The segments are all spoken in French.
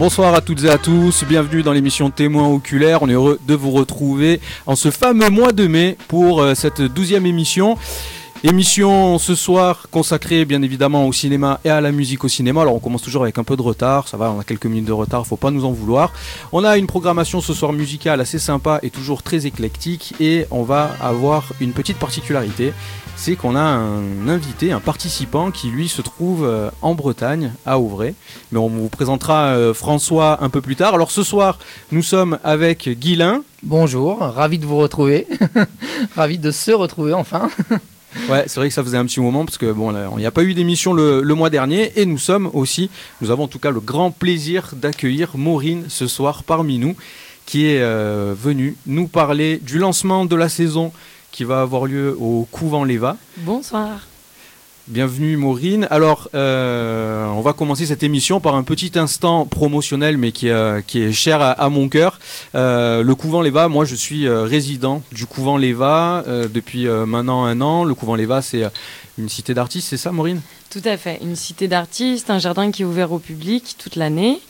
Bonsoir à toutes et à tous, bienvenue dans l'émission Témoins oculaires. On est heureux de vous retrouver en ce fameux mois de mai pour euh, cette douzième émission. Émission ce soir consacrée bien évidemment au cinéma et à la musique au cinéma. Alors on commence toujours avec un peu de retard, ça va, on a quelques minutes de retard, faut pas nous en vouloir. On a une programmation ce soir musicale assez sympa et toujours très éclectique et on va avoir une petite particularité, c'est qu'on a un invité, un participant qui lui se trouve euh, en Bretagne, à Auvray. Mais on vous présentera euh, François un peu plus tard. Alors ce soir, nous sommes avec Guilain. Bonjour, ravi de vous retrouver, ravi de se retrouver enfin. Ouais, c'est vrai que ça faisait un petit moment parce que bon, il n'y a pas eu d'émission le, mois dernier et nous sommes aussi, nous avons en tout cas le grand plaisir d'accueillir Maureen ce soir parmi nous, qui est euh, venue nous parler du lancement de la saison qui va avoir lieu au couvent Léva. Bonsoir. Bienvenue Maureen. Alors, euh, on va commencer cette émission par un petit instant promotionnel, mais qui, euh, est cher à, mon cœur. Euh, le couvent Léva, moi je suis résident du couvent Léva depuis maintenant un an. Le couvent Léva, c'est une cité d'artistes, c'est ça Maureen? Tout à fait, une cité d'artistes, un jardin qui est ouvert au public toute l'année.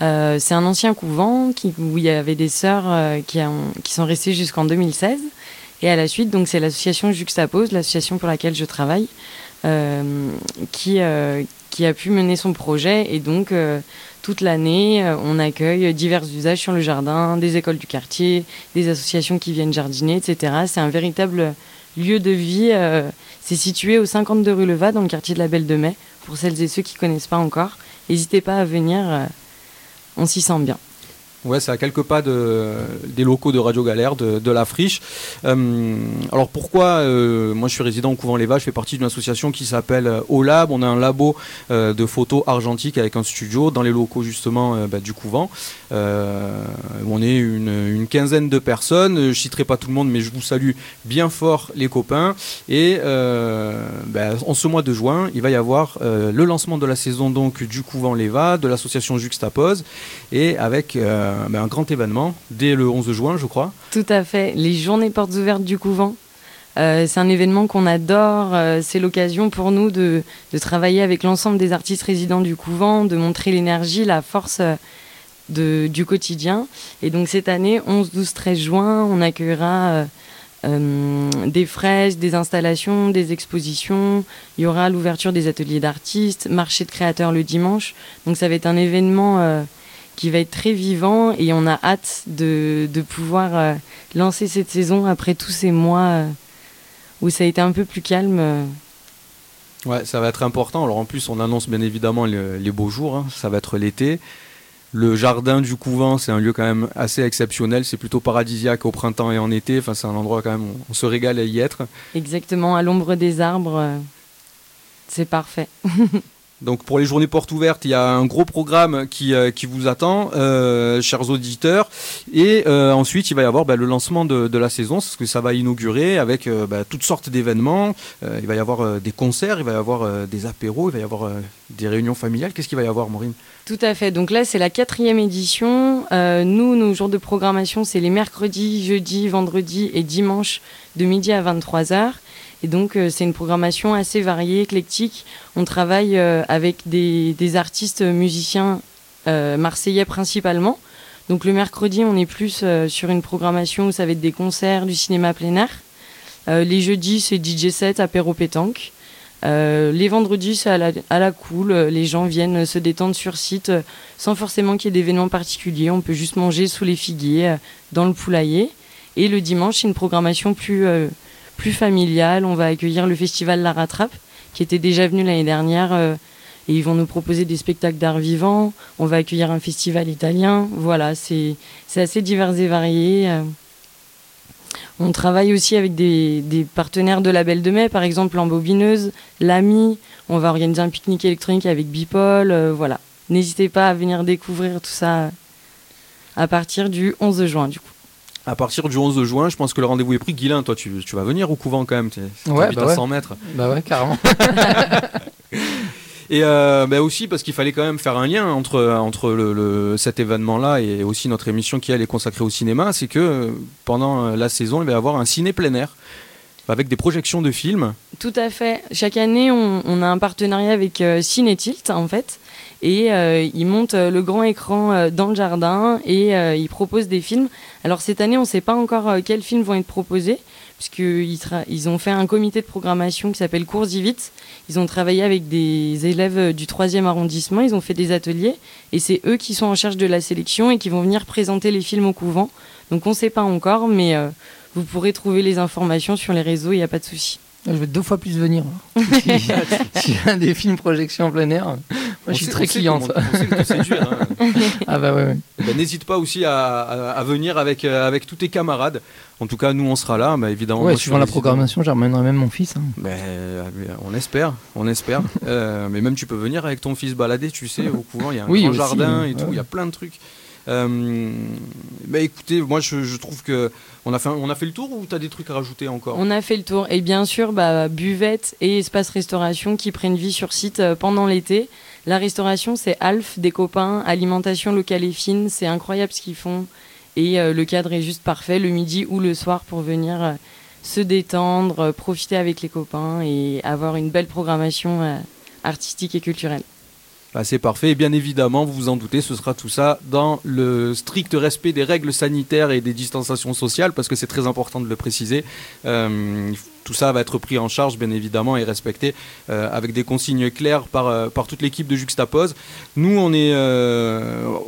c'est un ancien couvent où il y avait des sœurs qui, sont restées jusqu'en 2016. Et à la suite, donc c'est l'association Juxtapose, l'association pour laquelle je travaille, qui, euh, qui a pu mener son projet. Et donc, euh, toute l'année, on accueille divers usages sur le jardin, des écoles du quartier, des associations qui viennent jardiner, etc. C'est un véritable lieu de vie. c'est situé au 52 rue Leva, dans le quartier de la Belle de Mai. Pour celles et ceux qui ne connaissent pas encore, n'hésitez pas à venir, on s'y sent bien. Ouais, c'est à quelques pas de, des locaux de Radio Galère, de, la Friche. Euh, alors pourquoi euh, Moi, je suis résident au Couvent Les Vaches, je fais partie d'une association qui s'appelle euh, OLAB. On a un labo de photos argentiques avec un studio dans les locaux justement bah, du Couvent. on est une, quinzaine de personnes. Je citerai pas tout le monde, mais je vous salue bien fort les copains. Et bah, en ce mois de juin, il va y avoir le lancement de la saison donc du Couvent Léva, de l'association Juxtapose, et avec ben, un grand événement dès le 11 juin, je crois. Tout à fait, les journées portes ouvertes du couvent. Euh, c'est un événement qu'on adore. Euh, c'est l'occasion pour nous de, travailler avec l'ensemble des artistes résidents du couvent, de montrer l'énergie, la force euh, du quotidien. Et donc cette année, 11, 12, 13 juin, on accueillera des fraises, des installations, des expositions. Il y aura l'ouverture des ateliers d'artistes, marché de créateurs le dimanche. Donc ça va être un événement qui va être très vivant et on a hâte de, de pouvoir euh, lancer cette saison après tous ces mois euh, où ça a été un peu plus calme. Euh. Ouais, ça va être important. Alors en plus, on annonce bien évidemment les, beaux jours. Hein. Ça va être l'été. Le jardin du couvent, c'est un lieu quand même assez exceptionnel. C'est plutôt paradisiaque au printemps et en été. Enfin, c'est un endroit quand même où on se régale à y être. Exactement, à l'ombre des arbres. c'est parfait. Donc pour les journées portes ouvertes, il y a un gros programme qui, euh, qui vous attend, euh, chers auditeurs. Et euh, ensuite, il va y avoir bah, le lancement de, de, la saison, parce que ça va inaugurer avec bah, toutes sortes d'événements. il va y avoir des concerts, il va y avoir des apéros, il va y avoir des réunions familiales. Qu'est-ce qu'il va y avoir, Maureen? Tout à fait. Donc là, c'est la quatrième édition. nous, nos jours de programmation, c'est les mercredis, jeudis, vendredis et dimanches de midi à 23h. Et donc, euh, c'est une programmation assez variée, éclectique. On travaille euh, avec des, artistes musiciens euh, marseillais principalement. Donc, le mercredi, on est plus sur une programmation où ça va être des concerts, du cinéma plein air. les jeudis, c'est DJ set, apéro pétanque. les vendredis, c'est à la, à la, cool. Les gens viennent se détendre sur site sans forcément qu'il y ait d'événements particuliers. On peut juste manger sous les figuiers, dans le poulailler. Et le dimanche, c'est une programmation plus plus familial. On va accueillir le festival La Rattrape, qui était déjà venu l'année dernière. Euh, et ils vont nous proposer des spectacles d'art vivant. On va accueillir un festival italien. Voilà, c'est assez divers et varié. Euh. On travaille aussi avec des, partenaires de la Belle de Mai, par exemple Bobineuse, l'AMI. On va organiser un pique-nique électronique avec Bipol. Euh, voilà. N'hésitez pas à venir découvrir tout ça à partir du 11 juin, du coup à partir du 11 juin, je pense que le rendez-vous est pris. Guilain, toi, tu, tu vas venir au couvent quand même. Tu ouais, bah à 100 mètres. Bah ouais, carrément. et euh, bah aussi parce qu'il fallait quand même faire un lien entre, entre le, cet événement-là et aussi notre émission qui elle est consacrée au cinéma. C'est que pendant la saison, il va y avoir un ciné plein air avec des projections de films. Tout à fait. Chaque année, on, a un partenariat avec euh, Cinétilt, en fait. Et ils montent le grand écran dans le jardin et ils proposent des films. Alors cette année, on ne sait pas encore quels films vont être proposés puisqu'ils ils ont fait un comité de programmation qui s'appelle Cours vite. Ils ont travaillé avec des élèves du 3e arrondissement, ils ont fait des ateliers, et c'est eux qui sont en charge de la sélection et qui vont venir présenter les films au couvent. Donc on ne sait pas encore, mais euh, vous pourrez trouver les informations sur les réseaux, il n'y a pas de souci. Je vais deux fois plus venir. Hein. S'il y a des films projection en plein air, moi je suis très cliente. Hein. ah bah ouais. Eh ben, n'hésite pas aussi à, venir avec, euh, avec tous tes camarades. En tout cas, nous on sera là, mais évidemment. Ouais, suivant la programmation, j'emmènerai même mon fils. Hein. Mais, euh, on espère, on espère. Euh, mais même tu peux venir avec ton fils balader, tu sais, au couvent, il y a un grand jardin et tout, il y a plein de trucs. Euh, bah écoutez, moi je, trouve que on a fait on a fait le tour ou tu as des trucs à rajouter encore? On a fait le tour et bien sûr bah, buvette et espace restauration qui prennent vie sur site pendant l'été. La restauration c'est Alf, des copains, alimentation locale et fine, c'est incroyable ce qu'ils font et euh, le cadre est juste parfait le midi ou le soir pour venir se détendre, profiter avec les copains et avoir une belle programmation artistique et culturelle. Bah, c'est parfait. Et bien évidemment, vous vous en doutez, ce sera tout ça dans le strict respect des règles sanitaires et des distanciations sociales, parce que c'est très important de le préciser. Euh, tout ça va être pris en charge, bien évidemment, et respecté euh, avec des consignes claires par, euh, par toute l'équipe de Juxtapose. Nous, on est,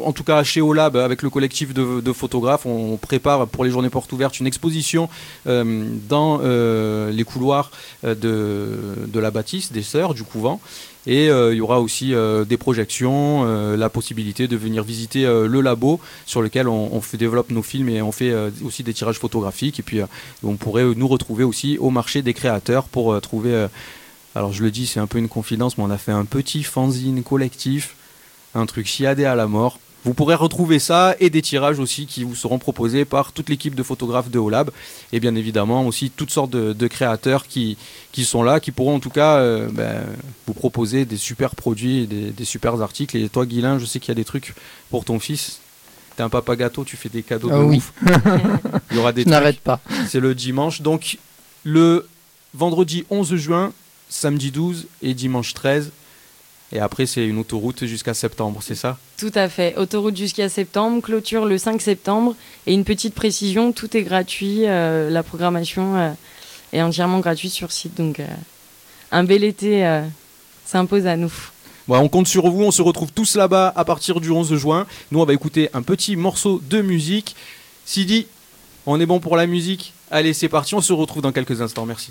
en tout cas chez OLAB, avec le collectif de, photographes, on prépare pour les journées portes ouvertes une exposition dans les couloirs de, de la bâtisse des Sœurs, du couvent. Et euh, il y aura aussi euh, des projections, euh, la possibilité de venir visiter le labo sur lequel on, développe nos films et on fait aussi des tirages photographiques. Et puis on pourrait nous retrouver aussi au marché des créateurs pour trouver... alors je le dis, c'est un peu une confidence, mais on a fait un petit fanzine collectif, un truc chiadé à la mort vous pourrez retrouver ça et des tirages aussi qui vous seront proposés par toute l'équipe de photographes de Olab et bien évidemment aussi toutes sortes de, créateurs qui, qui sont là, qui pourront en tout cas euh, ben, vous proposer des super produits et des, super articles. Et toi, Guilain, je sais qu'il y a des trucs pour ton fils. T'es un papa gâteau, tu fais des cadeaux ah de oui. Il y aura des je n'arrête pas. C'est le dimanche. Donc le vendredi 11 juin, samedi 12 et dimanche 13, et après, c'est une autoroute jusqu'à septembre, c'est ça? Tout à fait. Autoroute jusqu'à septembre, clôture le 5 septembre. Et une petite précision, tout est gratuit. Euh, la programmation euh, est entièrement gratuite sur site. Donc, euh, un bel été s'impose à nous. on compte sur vous. On se retrouve tous là-bas à partir du 11 juin. Nous, on va écouter un petit morceau de musique. Sidi, on est bon pour la musique? Allez, c'est parti. On se retrouve dans quelques instants. Merci.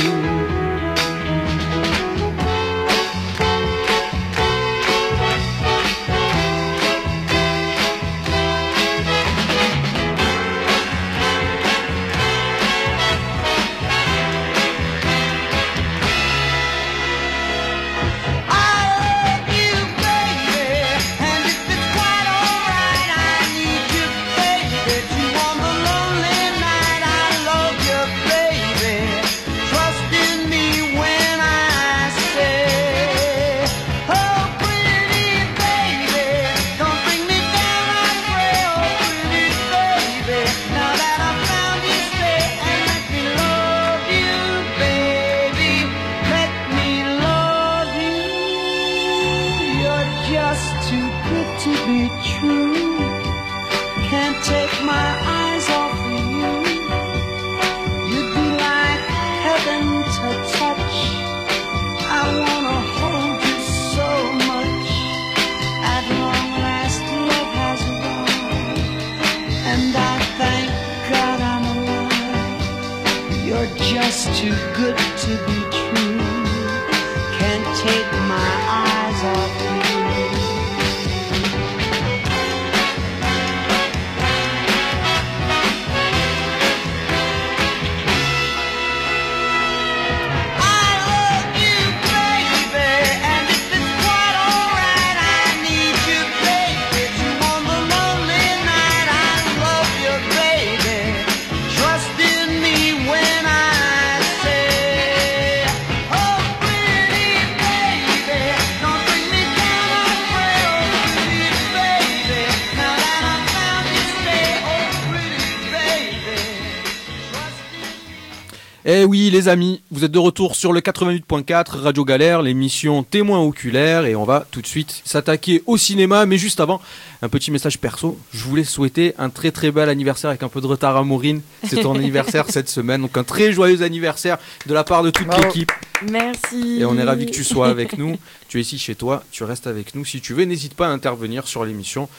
Les amis, vous êtes de retour sur le 88.4 Radio Galère, l'émission Témoin oculaire, et on va tout de suite s'attaquer au cinéma. Mais juste avant, un petit message perso. Je voulais souhaiter un très très bel anniversaire avec un peu de retard à Maureen. C'est ton anniversaire cette semaine, donc un très joyeux anniversaire de la part de toute l'équipe. Merci. Et on est ravis que tu sois avec nous. Tu es ici chez toi, tu restes avec nous. Si tu veux, n'hésite pas à intervenir sur l'émission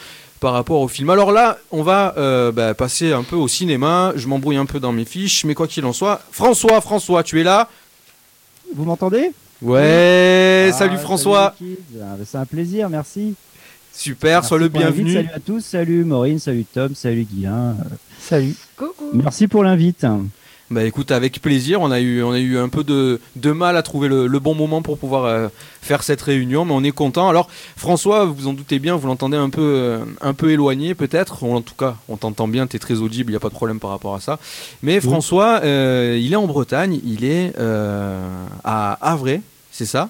par rapport au film. Alors là, on va euh, bah, passer un peu au cinéma. Je m'embrouille un peu dans mes fiches, mais quoi qu'il en soit, François, François, tu es là Vous m'entendez? Ouais, Ah, salut François. Ah, bah, C'est un plaisir, merci. Super, Merci sois le bienvenu. Salut à tous, salut Maureen, salut Tom, salut Guilain. Euh, Salut. Coucou. Merci pour l'invite. Bah écoute, avec plaisir. On a eu, on a eu un peu de, de mal à trouver le, le bon moment pour pouvoir euh, faire cette réunion, mais on est content. Alors François, vous en doutez bien, vous l'entendez un peu, euh, un peu éloigné peut-être. En tout cas, on t'entend bien, tu es très audible, il n'y a pas de problème par rapport à ça. Mais François, euh, il est en Bretagne, il est à Havre, c'est ça?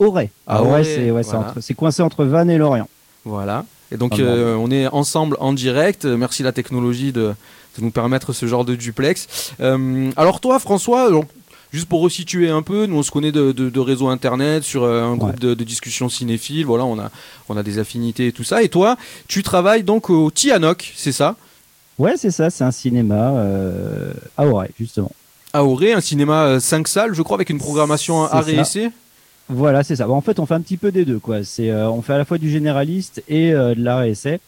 Auray. Ah, c'est ouais, voilà. coincé entre Vannes et Lorient. Voilà. Et donc Ah bon. on est ensemble en direct. Merci la technologie de, de nous permettre ce genre de duplex. Euh, alors toi François, donc, juste pour resituer un peu, nous on se connaît de, de, de réseau internet sur euh, un groupe Ouais. de, de discussion cinéphile. Voilà, on a, on a des affinités et tout ça. Et toi, tu travailles donc au Tianoc, c'est ça? Ouais, c'est ça, c'est un cinéma euh, à Auray, justement. À Auré, un cinéma 5 salles, je crois, avec une programmation essai. Voilà, c'est ça. Bon, en fait, on fait un petit peu des deux, quoi. C'est, euh, on fait à la fois du généraliste et euh, de l'art essai.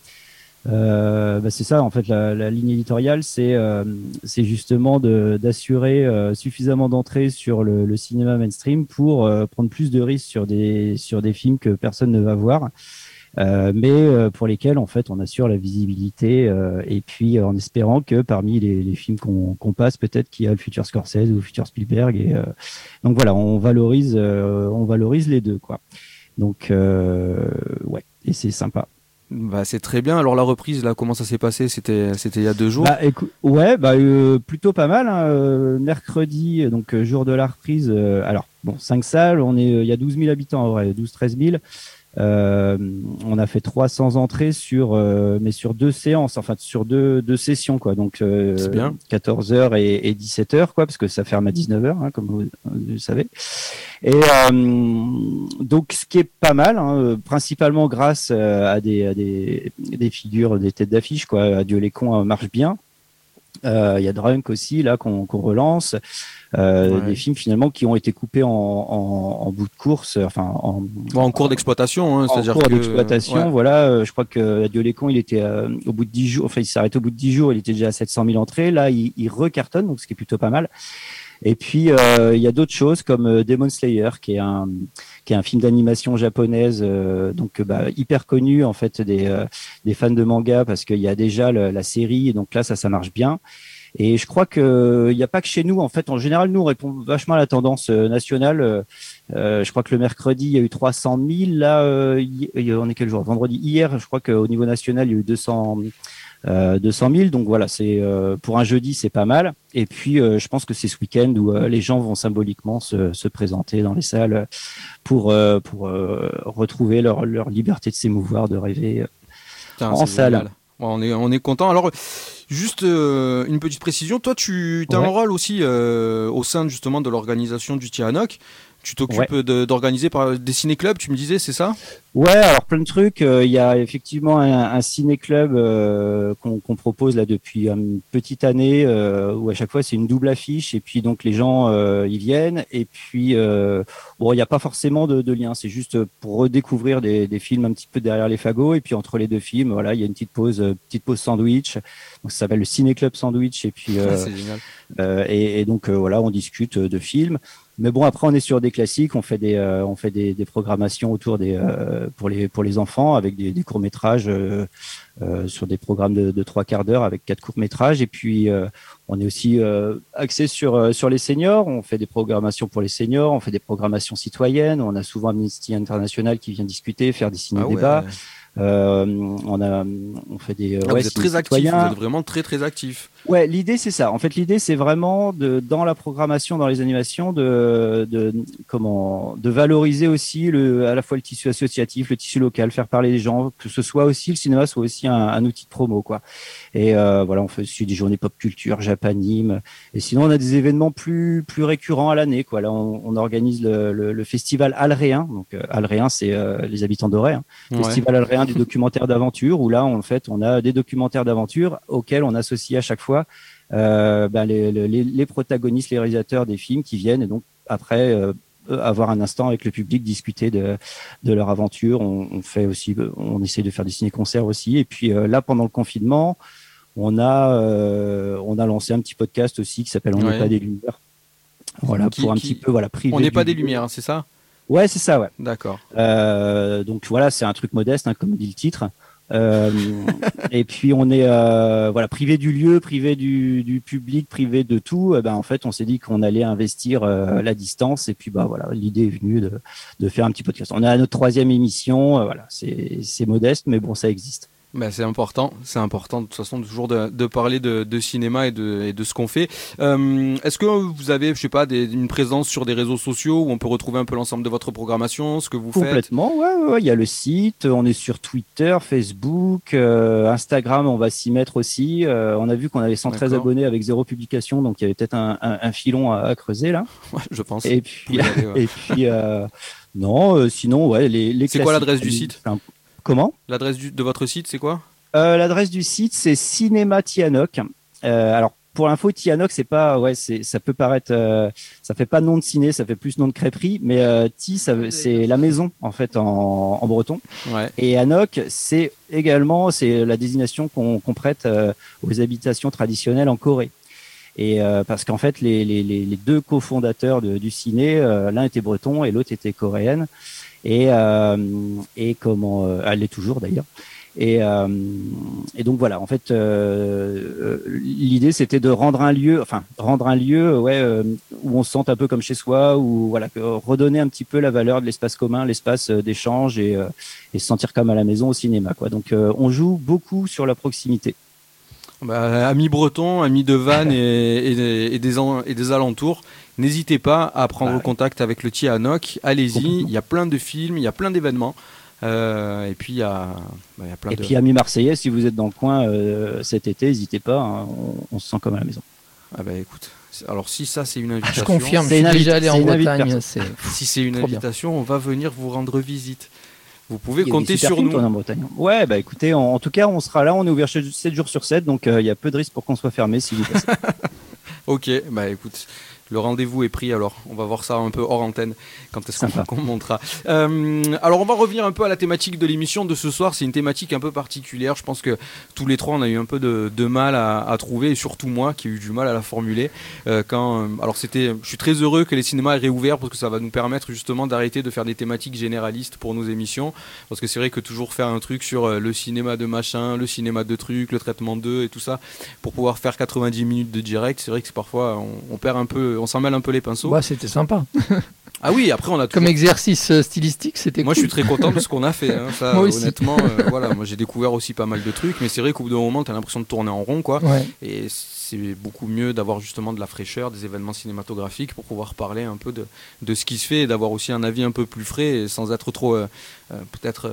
Euh, bah, c'est ça, en fait, la, la ligne éditoriale, c'est, euh, justement d'assurer euh, suffisamment d'entrées sur le, le cinéma mainstream pour euh, prendre plus de risques sur des, sur des films que personne ne va voir. Euh, mais euh, pour lesquels en fait on assure la visibilité et puis en espérant que parmi les, les films qu'on qu'on passe peut-être qu'il y a le futur Scorsese ou le futur Spielberg et donc voilà on valorise on valorise les deux quoi donc ouais et c'est sympa Bah, c'est très bien. Alors la reprise, là, comment ça s'est passé? C'était, c'était il y a deux jours? bah, ouais bah euh, plutôt pas mal hein, euh, mercredi donc euh, jour de la reprise euh, alors bon cinq salles on est euh, il y a 12 000 habitants en vrai 12 13 000 Euh, on a fait 300 entrées sur, euh, mais sur deux séances, enfin sur deux, deux sessions, quoi. Donc, euh, C'est bien. 14h et, et 17h, quoi, parce que ça ferme à 19h, hein, comme vous, vous le savez. Et euh, donc, ce qui est pas mal, hein, euh, principalement grâce euh, à des, à des, des figures, des têtes d'affiche, quoi. Adieu les cons marche bien. Euh, Il y a Drunk aussi là qu'on qu'on relance. Euh, Ouais. Des films finalement qui ont été coupés en, en, en bout de course, enfin en, en cours d'exploitation, hein, en cours que d'exploitation. ouais. Voilà, euh, je crois que Adieu les cons, il était euh, au bout de 10 jours, enfin il s'est arrêté au bout de 10 jours, il était déjà à 700 000 entrées. Là, il, il recartonne, donc ce qui est plutôt pas mal. Et puis euh, il y a d'autres choses comme euh, Demon Slayer, qui est un qui est un film d'animation japonaise, euh, donc euh, bah, hyper connu en fait des euh, des fans de manga parce qu'il y a déjà le- la série, et donc là ça ça marche bien. Et je crois que il n'y a pas que chez nous. En fait, en général, nous on répond vachement à la tendance euh, nationale. Euh, euh, je crois que le mercredi il y a eu 300 000. Là, euh, on est quel jour? Vendredi. Hier, je crois qu'au niveau national il y a eu 200. Euh, 200 000, donc voilà, c'est euh, pour un jeudi, c'est pas mal. Et puis, euh, je pense que c'est ce week-end où euh, les gens vont symboliquement se, se présenter dans les salles pour euh, pour euh, retrouver leur leur liberté de s'émouvoir, de rêver. Putain, en salle. génial. On est on est content. Alors juste euh, une petite précision, toi tu as un rôle aussi euh, au sein justement de l'organisation du Tianoc. Tu t'occupes d'organiser par des ciné-clubs, tu me disais, c'est ça? Ouais, alors plein de trucs. Euh, Il y a effectivement un, un ciné-club euh, qu'on propose là depuis une petite année euh, où à chaque fois c'est une double affiche. Et puis donc les gens y viennent. Et puis bon il n'y a pas forcément de, de lien, c'est juste pour redécouvrir des, des films un petit peu derrière les fagots. Et puis entre les deux films voilà il y a une petite pause euh, petite pause sandwich. Donc ça s'appelle le ciné-club sandwich. Et puis euh, euh, et, et donc euh, voilà, on discute euh, de films. Mais bon, après on est sur des classiques, on fait des euh, on fait des, des programmations autour des euh, pour les pour les enfants avec des, des courts métrages euh, euh, sur des programmes de, de trois quarts d'heure avec quatre courts métrages. Et puis euh, on est aussi euh, axé sur euh, sur les seniors. On fait des programmations pour les seniors, on fait des programmations citoyennes. On a souvent Amnesty International qui vient discuter, faire des Ah ouais. débats. Euh, on a on fait des Ah, ouais, vous êtes très actif, citoyens. vous êtes vraiment très très actif. Ouais, l'idée c'est ça. En fait, l'idée c'est vraiment de dans la programmation, dans les animations, de, de comment de valoriser aussi le à la fois le tissu associatif, le tissu local, faire parler les gens, que ce soit aussi le cinéma soit aussi un, un outil de promo quoi. Et euh, voilà, on fait aussi des journées pop culture, japanime. Et sinon, on a des événements plus plus récurrents à l'année quoi. Là, on, on organise le, le, le festival Alréen. Donc euh, Alréen, c'est euh, les habitants d'Auray. hein. Ouais. Festival Alréen du documentaire d'aventure, où là, en fait, on a des documentaires d'aventure auxquels on associe à chaque fois euh, ben, les, les, les protagonistes, les réalisateurs des films qui viennent et donc après euh, avoir un instant avec le public, discuter de, de leur aventure. On, on fait aussi, on essaie de faire des ciné-concerts aussi. Et puis euh, là, pendant le confinement, on a, euh, on a lancé un petit podcast aussi qui s'appelle On n'est Ouais. pas des lumières. Voilà, Qui- pour un qui- petit peu, voilà, priver On n'est pas des lumières, c'est ça? Ouais, c'est ça, ouais. D'accord. Euh, donc voilà, c'est un truc modeste, hein, comme dit le titre. Euh, et puis on est euh, voilà privé du lieu, privé du, du public, privé de tout. Eh ben en fait, on s'est dit qu'on allait investir euh, la distance. Et puis bah voilà, l'idée est venue de, de faire un petit podcast. On est à notre troisième émission. voilà, c'est modeste, mais bon, ça existe. Ben, c'est important, c'est important de toute façon toujours de, de parler de, de cinéma et de, et de ce qu'on fait. Euh, Est-ce que vous avez, je sais pas, des- une présence sur des réseaux sociaux où on peut retrouver un peu l'ensemble de votre programmation, ce que vous faites? Complètement, ouais, ouais, ouais, il y a le site, on est sur Twitter, Facebook, euh, Instagram, on va s'y mettre aussi. Euh, on a vu qu'on avait 113 D'accord. abonnés avec zéro publication, donc il y avait peut-être un, un- un filon à, à creuser là. Ouais, je pense. Et puis, pouvez y aller, ouais. et puis non, sinon, ouais, les, les C'est quoi l'adresse du site? Comment L'adresse de votre site, c'est quoi Euh, L'adresse du site, c'est Cinéma Tianoc. Euh, alors, pour l'info, Tianoc, c'est pas, ouais, c'est, ça peut paraître, euh, ça fait pas nom de ciné, ça fait plus nom de crêperie, mais euh, Ti, c'est la maison en fait en, en breton. Ouais. Et Anok, c'est également, c'est la désignation qu'on qu'on prête euh, aux habitations traditionnelles en Corée. Et euh, parce qu'en fait, les, les, les deux cofondateurs de- du ciné, euh, l'un était breton et l'autre était coréenne. Et, euh, et comment, euh, elle l'est toujours d'ailleurs. Et, euh, et donc voilà, en fait, euh, l'idée c'était de rendre un lieu, enfin rendre un lieu, ouais, où on se sente un peu comme chez soi, ou voilà, redonner un petit peu la valeur de l'espace commun, l'espace d'échange et, et se sentir comme à la maison au cinéma, quoi. Donc on joue beaucoup sur la proximité. Bah, amis bretons, amis de Vannes et, et- et des, et des alentours, n'hésitez pas à prendre Bah, contact avec le Tianoc. Allez-y, Complètement. il y a plein de films, il y a plein d'événements. Euh, et puis il y a, bah, y a plein Et de. puis amis marseillais, si vous êtes dans le coin euh, cet été, n'hésitez pas, hein, on, on se sent comme à la maison. Ah bah écoute, alors si ça c'est une Je invitation, confirme, je suis déjà allé en Bretagne. si c'est une invitation, on va venir vous rendre visite. Vous pouvez compter sur nous. en Bretagne. Ouais, bah écoutez, en, en tout cas, on sera là, on est ouvert 7 jours sur 7, donc euh, il y a peu de risques pour qu'on soit fermé si vous passez. Ok, bah écoute, le rendez-vous est pris alors. On va voir ça un peu hors antenne quand est-ce qu'on montera. Euh, alors on va revenir un peu à la thématique de l'émission de ce soir. C'est une thématique un peu particulière. Je pense que tous les trois on a eu un peu de, de mal à, à trouver et surtout moi qui ai eu du mal à la formuler. Euh, quand, euh, alors c'était, je suis très heureux que les cinémas aient réouvert parce que ça va nous permettre justement d'arrêter de faire des thématiques généralistes pour nos émissions. Parce que c'est vrai que toujours faire un truc sur le cinéma de machin, le cinéma de trucs, le traitement d'eux et tout ça pour pouvoir faire 90 minutes de direct, c'est vrai que parfois on, on perd un peu, on s'en mêle un peu les pinceaux. Ouais, c'était sympa. Ah oui, après on a Comme exercice euh, stylistique, c'était Moi, cool. je suis très content de ce qu'on a fait. hein. Ça, Moi aussi. honnêtement, euh, voilà, moi j'ai découvert aussi pas mal de trucs, mais c'est vrai qu'au bout d'un moment, t'as l'impression de tourner en rond, quoi. Ouais. Et c'est beaucoup mieux d'avoir justement de la fraîcheur, des événements cinématographiques pour pouvoir parler un peu de, de ce qui se fait et d'avoir aussi un avis un peu plus frais et sans être trop, euh, peut-être.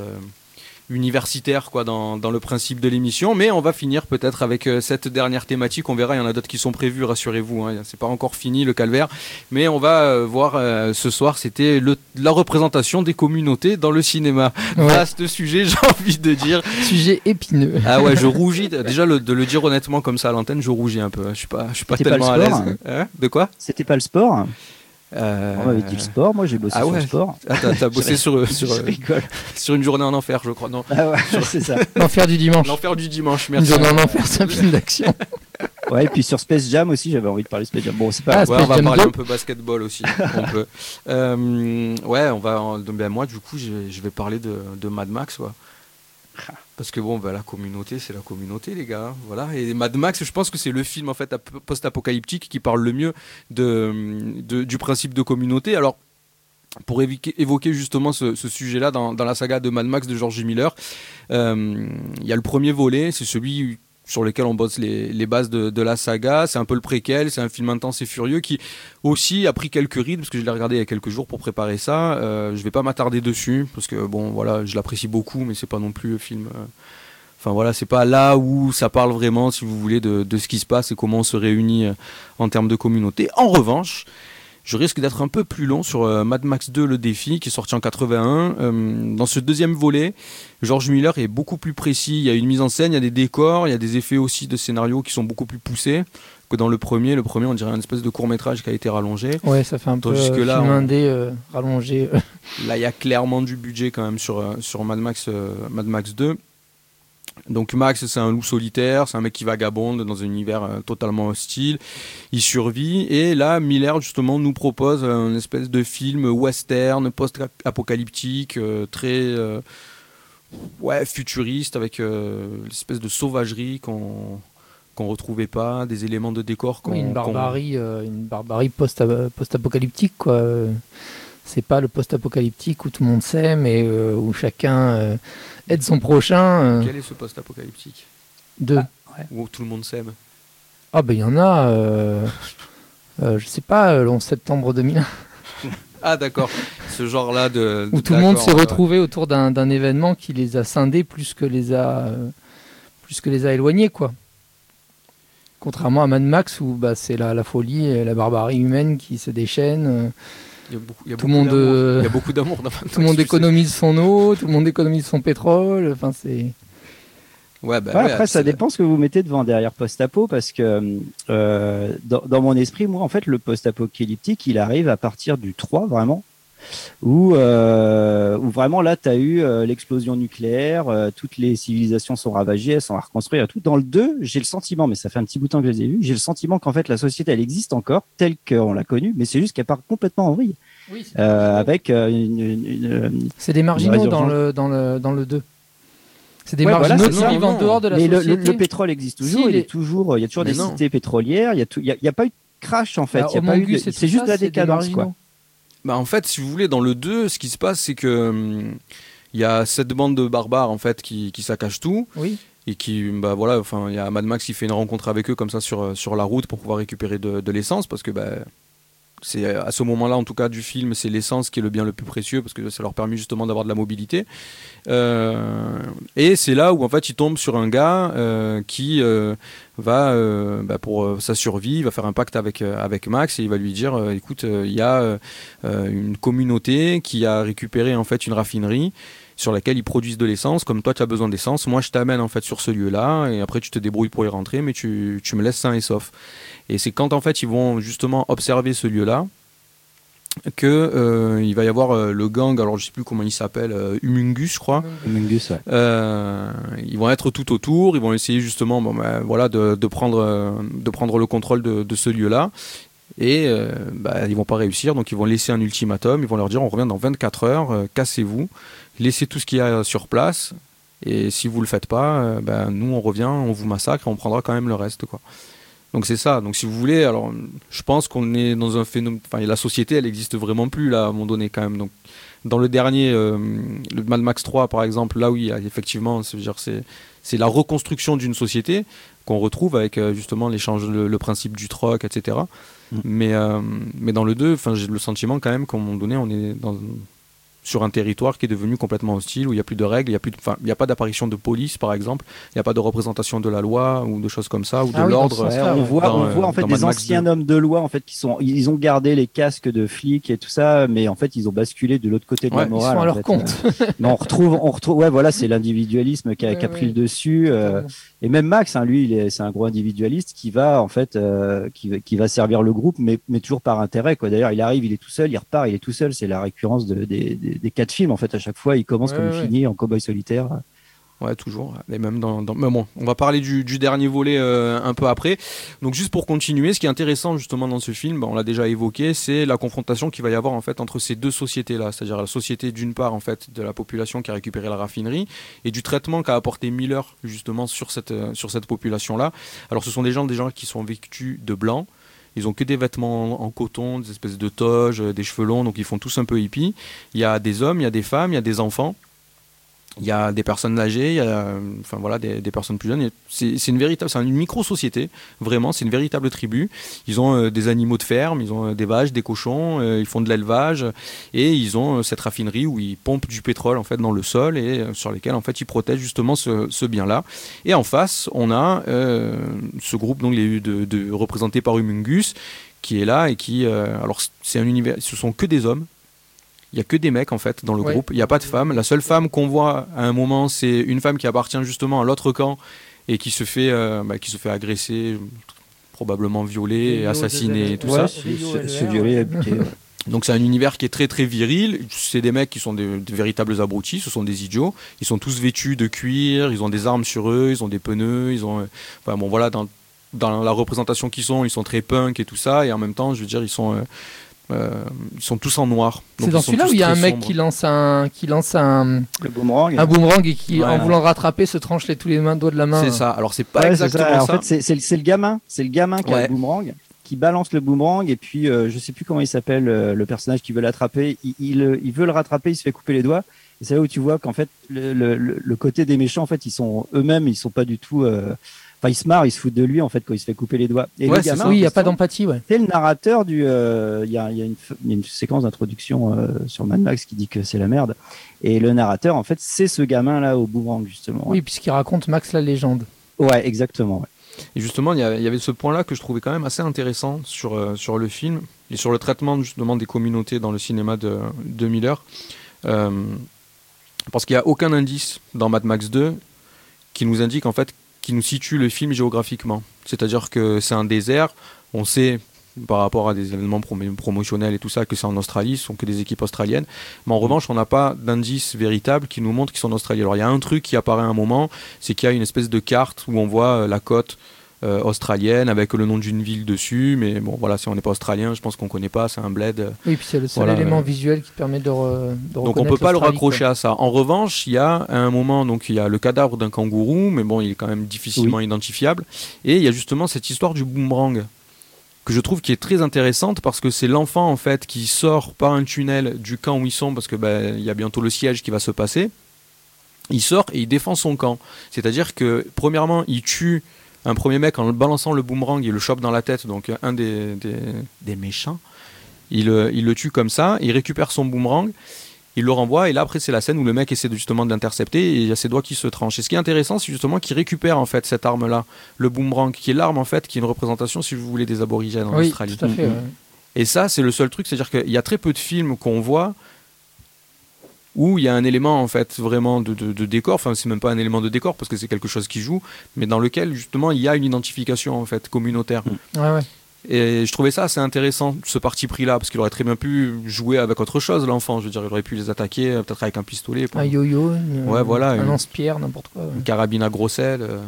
Universitaire quoi dans, dans le principe de l'émission. Mais on va finir peut-être avec euh, cette dernière thématique. On verra il y en a d'autres qui sont prévus rassurez-vous hein, c'est pas encore fini le calvaire. Mais on va euh, voir euh, ce soir c'était la représentation des communautés dans le cinéma. Ouais. vaste sujet j'ai envie de dire. Sujet épineux. ah ouais je rougis. Déjà le- de le dire honnêtement comme ça à l'antenne je rougis un peu je suis pas je suis pas tellement à l'aise. Hein? De quoi? C'était pas le sport. Euh, On m'avait dit le sport. Moi, j'ai bossé ah sur ouais. le sport. ah, t'as, t'as bossé sur, sur, je rigole. sur une journée en enfer je crois non Ah ouais, c'est ça. L'enfer du dimanche. l'enfer du dimanche Une merci journée en enfer, c'est un film d'action. Ouais, et puis sur Space Jam aussi, j'avais envie de parler de Space Jam. Bon, c'est pas Ah. Ouais, on va Jam parler 2. un peu basketball aussi. on peut. Euh, ouais, on va. en- Ben moi, du coup, je, je vais parler de, de Mad Max, quoi. Parce que bon, ben, la communauté, c'est la communauté, les gars. hein, Voilà. Et Mad Max, je pense que c'est le film en fait ap- post-apocalyptique qui parle le mieux de, du principe de communauté. Alors. Pour évoquer, justement ce, sujet-là dans, dans la saga de Mad Max de George Miller, euh, il y a le premier volet, c'est celui sur lequel on bosse les, bases de, de la saga. C'est un peu le préquel, c'est un film intense et furieux qui aussi a pris quelques rides parce que je l'ai regardé il y a quelques jours pour préparer ça. Euh, je vais pas m'attarder dessus parce que bon voilà, je l'apprécie beaucoup, mais c'est pas non plus le film. euh, Enfin voilà, c'est pas là où ça parle vraiment, si vous voulez, de, de ce qui se passe et comment on se réunit euh, en termes de communauté. En revanche, je risque d'être un peu plus long sur euh, Mad Max 2 Le Défi, qui est sorti en 81. Euh, dans ce deuxième volet, George Miller est beaucoup plus précis. Il y a une mise en scène, il y a des décors, il y a des effets aussi de scénario qui sont beaucoup plus poussés que dans le premier. Le premier, on dirait une espèce de court métrage qui a été rallongé. Ouais, ça fait un peu euh, là, film on- indé euh, rallongé. Là, il y a clairement du budget quand même sur, sur Mad, Max, euh, Mad Max 2. Donc Max, c'est un loup solitaire, c'est un mec qui vagabonde dans un univers euh, totalement hostile. Il survit et là, Miller justement nous propose un espèce de film western post-apocalyptique, euh, très euh, ouais futuriste avec l'espèce de sauvagerie qu'on qu'on retrouvait pas, des éléments de décor qu'on Oui, une barbarie, une barbarie post- post-apocalyptique, quoi. C'est pas le post-apocalyptique où tout le monde s'aime et euh, où chacun aide son prochain. euh, Quel est ce post-apocalyptique de... où tout le monde s'aime Ah ben il y en a, euh, euh, je sais pas, euh, le 11 septembre 2001, Ah d'accord, ce genre-là de... où tout le monde s'est ouais. retrouvé autour d'un d'un événement qui les a scindés plus que les a, euh, plus que les a éloignés, quoi. Contrairement à Mad Max où bah, c'est la, la folie et la barbarie humaine qui se déchaîne. euh, Il y a beaucoup, il y a Tout le beaucoup monde, d'amour. euh, Il y a beaucoup d'amour tout le monde économise son eau, tout le monde économise son pétrole. Enfin c'est. Ouais, bah Ouais, ouais, après, ça dépend ce que vous mettez devant derrière post-apo, parce que euh, dans, dans mon esprit, moi, en fait, le post-apocalyptique, il arrive à partir du 3, vraiment, où, euh, où vraiment là, tu as eu euh, l'explosion nucléaire, euh, toutes les civilisations sont ravagées, elles sont à reconstruire et tout. Dans le 2, j'ai le sentiment, mais ça fait un petit bout de temps que je les ai vus, j'ai le sentiment qu'en fait, la société, elle existe encore, telle qu'on l'a connue, mais c'est juste qu'elle part complètement en vrille, euh, avec euh, une, une- une- C'est des marginaux dans le, dans le, dans le 2. C'est des Ouais, voilà, marginaux c'est qui vivent en dehors de la mais société. le- le pétrole existe toujours, Si, il est toujours, il y a toujours Mais des non. cités pétrolières, il y a tout, il y a, y a pas eu de crash en fait, Bah, il y a pas eu de- c'est juste ça, la décadence quoi. Bah, en fait, si vous voulez, dans le 2, ce qui se passe, c'est que hum, il y a cette bande de barbares en fait qui, qui saccagent tout Oui. et qui bah voilà enfin il y a Mad Max qui fait une rencontre avec eux comme ça sur, euh, sur la route pour pouvoir récupérer de, de l'essence parce que bah, c'est euh, à ce moment-là en tout cas du film c'est l'essence qui est le bien le plus précieux parce que ça leur permet justement d'avoir de la mobilité. Euh, et c'est là où en fait ils tombent sur un gars euh, qui va bah, pour sa survie il va faire un pacte avec avec Max et il va lui dire écoute il y a une communauté qui a récupéré en fait une raffinerie sur laquelle ils produisent de l'essence. Comme toi, tu as besoin d'essence, moi, je t'amène en fait sur ce lieu-là, et après, tu te débrouilles pour y rentrer, mais tu, tu me laisses sain et sauf. Et c'est quand en fait ils vont justement observer ce lieu-là que euh, il va y avoir euh, le gang, alors je sais plus comment il s'appelle, euh, Humungus, je crois. Humungus, ouais. Ils vont être tout autour, ils vont essayer justement bon, ben, voilà, de, de prendre, de prendre le contrôle de, de ce lieu-là. Et euh, bah, ils vont pas réussir, donc ils vont laisser un ultimatum, ils vont leur dire on revient dans 24 heures, cassez-vous, laissez tout ce qu'il y a sur place, et si vous le faites pas, euh, ben, nous on revient, on vous massacre et on prendra quand même le reste. Quoi. Donc c'est ça, donc si vous voulez, alors je pense qu'on est dans un phénomène, enfin la société elle existe vraiment plus là à un moment donné quand même. Donc dans le dernier, euh, le Mad Max 3 par exemple, là oui, effectivement, c'est la reconstruction d'une société qu'on retrouve avec euh, justement l'échange, le, le principe du troc, etc. Mm. Mais, euh, mais dans le 2, enfin, j'ai le sentiment quand même qu'à un moment donné, on est dans, sur un territoire qui est devenu complètement hostile, où il n'y a plus de règles, il n'y a, plus de- enfin, il y a pas d'apparition de police, par exemple, il n'y a pas de représentation de la loi ou de choses comme ça, ou de Ah oui, l'ordre. sens-là, on voit, Dans, on euh, voit en fait dans des anciens 2. hommes de loi en fait qui sont, ils ont gardé les casques de flics et tout ça, mais en fait ils ont basculé de l'autre côté de Ouais, la morale. Ils sont à leur fait. compte. Mais on retrouve, on retrouve, ouais, voilà, c'est l'individualisme qui a, qui a Ouais, pris ouais. le dessus. euh, et même Max, hein, lui, il est, c'est un gros individualiste qui va en fait, euh, qui, qui va servir le groupe, mais, mais toujours par intérêt. Quoi. D'ailleurs, il arrive, il est tout seul, il repart, il est tout seul. C'est la récurrence de, des, des, des quatre films en fait. À chaque fois, il commence Ouais, comme il finit en cowboy solitaire. Ouais, toujours. Et même dans, dans- Mais bon, on va parler du, du dernier volet euh, un peu après. Donc, juste pour continuer, ce qui est intéressant justement dans ce film, bah, on l'a déjà évoqué, c'est la confrontation qu'il va y avoir en fait entre ces deux sociétés-là, c'est-à-dire la société d'une part en fait de la population qui a récupéré la raffinerie et du traitement qu'a apporté Miller justement sur cette euh, sur cette population-là. Alors, ce sont des gens déjà qui sont vêtus de blanc. Ils ont que des vêtements en, coton, des espèces de toges, euh, des cheveux longs, donc ils font tous un peu hippie. Il y a des hommes, il y a des femmes, il y a des enfants. Il y a des personnes âgées, enfin, voilà, des, personnes plus jeunes. C'est une une micro-société, vraiment, c'est une véritable tribu. Ils ont euh, des animaux de ferme, ils ont euh, des vaches, des cochons, euh, ils font de l'élevage et ils ont cette raffinerie où ils pompent du pétrole en fait dans le sol et sur lesquels en fait ils protègent justement ce, bien-là. Et en face, on a ce groupe donc de, représenté par Humungus qui est là et qui, alors c'est un univers, ce sont que des hommes. Il y a que des mecs en fait dans le Ouais. groupe. Il n'y a pas de femmes. La seule femme qu'on voit à un moment, c'est une femme qui appartient justement à l'autre camp et qui se fait, euh, bah, qui se fait agresser, probablement violer, et assassiner et tout Ouais, ça. se, violer, habiter. ouais. Donc c'est un univers qui est très très viril. C'est des mecs qui sont des, des véritables abrutis, ce sont des idiots. Ils sont tous vêtus de cuir, ils ont des armes sur eux, ils ont des pneus, ils ont, euh, enfin bon voilà dans dans la représentation qu'ils sont, ils sont très punk et tout ça, et en même temps, je veux dire, ils sont euh, euh, ils sont tous en noir. C'est dans celui-là où il y a un mec sombres. qui lance un, qui lance un, Le boomerang. un boomerang et qui, en voulant rattraper, se tranche les, tous les mains, doigts de la main. C'est ça. Alors c'est pas Ouais, exactement ça. ça. En fait, c'est- le- gamin, c'est le gamin qui a le boomerang, qui balance le boomerang et puis euh, je sais plus comment il s'appelle euh, le personnage qui veut l'attraper. Il, il, euh, il veut le rattraper, il se fait couper les doigts. Et c'est là où tu vois qu'en fait le, le, le- le côté des méchants, en fait, ils sont eux-mêmes, ils sont pas du tout. euh, Enfin, ils se marrent, ils se foutent de lui en fait quand il se fait couper les doigts. Et Ouais, le c'est gamin, ça. oui, il n'y a pas d'empathie, ouais. c'est le narrateur du. euh, Il y, a, il y, a une f- il y a une séquence d'introduction euh, sur Mad Max qui dit que c'est la merde. Et le narrateur, en fait, c'est ce gamin là au boomerang justement. Oui, puisqu'il raconte Max la légende. Ouais, exactement. ouais. Et justement, il y, il avait ce point-là que je trouvais quand même assez intéressant sur, euh, sur le film et sur le traitement justement des communautés dans le cinéma de, de Miller. Euh, parce qu'il n'y a aucun indice dans Mad Max 2 qui nous indique en fait, qui nous situe le film géographiquement. C'est-à-dire que c'est un désert, on sait par rapport à des événements prom- promotionnels et tout ça que c'est en Australie, ce sont que des équipes australiennes. Mais en revanche, on n'a pas d'indice véritable qui nous montre qu'ils sont en Australie. Alors il y a un truc qui apparaît à un moment, c'est qu'il y a une espèce de carte où on voit la côte euh, australienne avec le nom d'une ville dessus. Mais bon, voilà, si on n'est pas australien, je pense qu'on connaît pas, c'est un bled. euh, Oui, puis c'est le seul Voilà, élément ouais. visuel qui permet de, re- de donc on peut pas le raccrocher à ça. En revanche, il y a à un moment donc il y a le cadavre d'un kangourou, mais bon, il est quand même difficilement identifiable. Et il y a justement cette histoire du boomerang que je trouve qui est très intéressante parce que c'est l'enfant en fait qui sort par un tunnel du camp où ils sont parce que ben, il y a bientôt le siège qui va se passer. Il sort et il défend son camp. C'est-à-dire que premièrement, il tue un premier mec en balançant le boomerang, il le chope dans la tête, donc un des, des, des méchants. Il, euh, il le tue comme ça, il récupère son boomerang, il le renvoie, et là après c'est la scène où le mec essaie justement de l'intercepter, et il y a ses doigts qui se tranchent. Et ce qui est intéressant, c'est justement qu'il récupère en fait cette arme-là, le boomerang, qui est l'arme en fait, qui est une représentation, si vous voulez, des aborigènes en Oui, Australie. tout à fait. Ouais. Et ça, c'est le seul truc, c'est-à-dire qu'il y a très peu de films qu'on voit où il y a un élément en fait vraiment de, de- de décor, enfin c'est même pas un élément de décor parce que c'est quelque chose qui joue, mais dans lequel justement il y a une identification en fait communautaire. Ouais, ouais. Et je trouvais ça assez intéressant, ce parti pris-là, parce qu'il aurait très bien pu jouer avec autre chose, l'enfant. Je veux dire, il aurait pu les attaquer, peut-être avec un pistolet, Un yo-yo, une- Ouais, voilà, un une- lance-pierre, n'importe quoi. ouais. une carabine à gros sel, euh,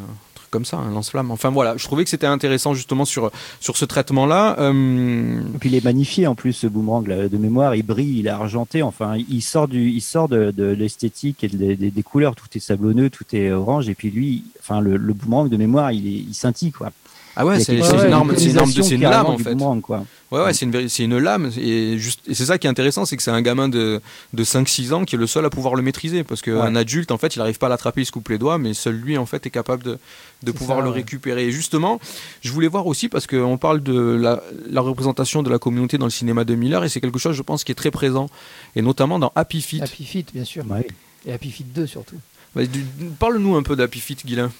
comme ça, un lance-flamme. Enfin voilà, je trouvais que c'était intéressant justement sur, sur ce traitement-là. Euh, puis il est magnifié en plus ce boomerang de mémoire, il brille, il est argenté, enfin il sort du, il sort de, l'esthétique et de- des- couleurs, tout est sablonneux, tout est orange et puis lui, enfin le, le boomerang de mémoire, il, est, il scintille quoi. Ah ouais, c'est une arme, c'est une arme, de- l'utilisation c'est une lame en fait. boomerang, quoi. Ouais, ouais, c'est une, une lame. Et, juste, et c'est ça qui est intéressant, c'est que c'est un gamin de, de 5-6 ans qui est le seul à pouvoir le maîtriser. Parce qu'un Ouais. adulte, en fait, il n'arrive pas à l'attraper, il se coupe les doigts, mais seul lui, en fait, est capable de, de pouvoir ça, le ouais. récupérer. Et justement, je voulais voir aussi, parce qu'on parle de la, la représentation de la communauté dans le cinéma de Miller, et c'est quelque chose, je pense, qui est très présent. Et notamment dans Happy Feet. Happy Feet, bien sûr. Ouais. Et Happy Feet 2 surtout. Bah, Parle-nous un peu d'Happy Feet, Guilain.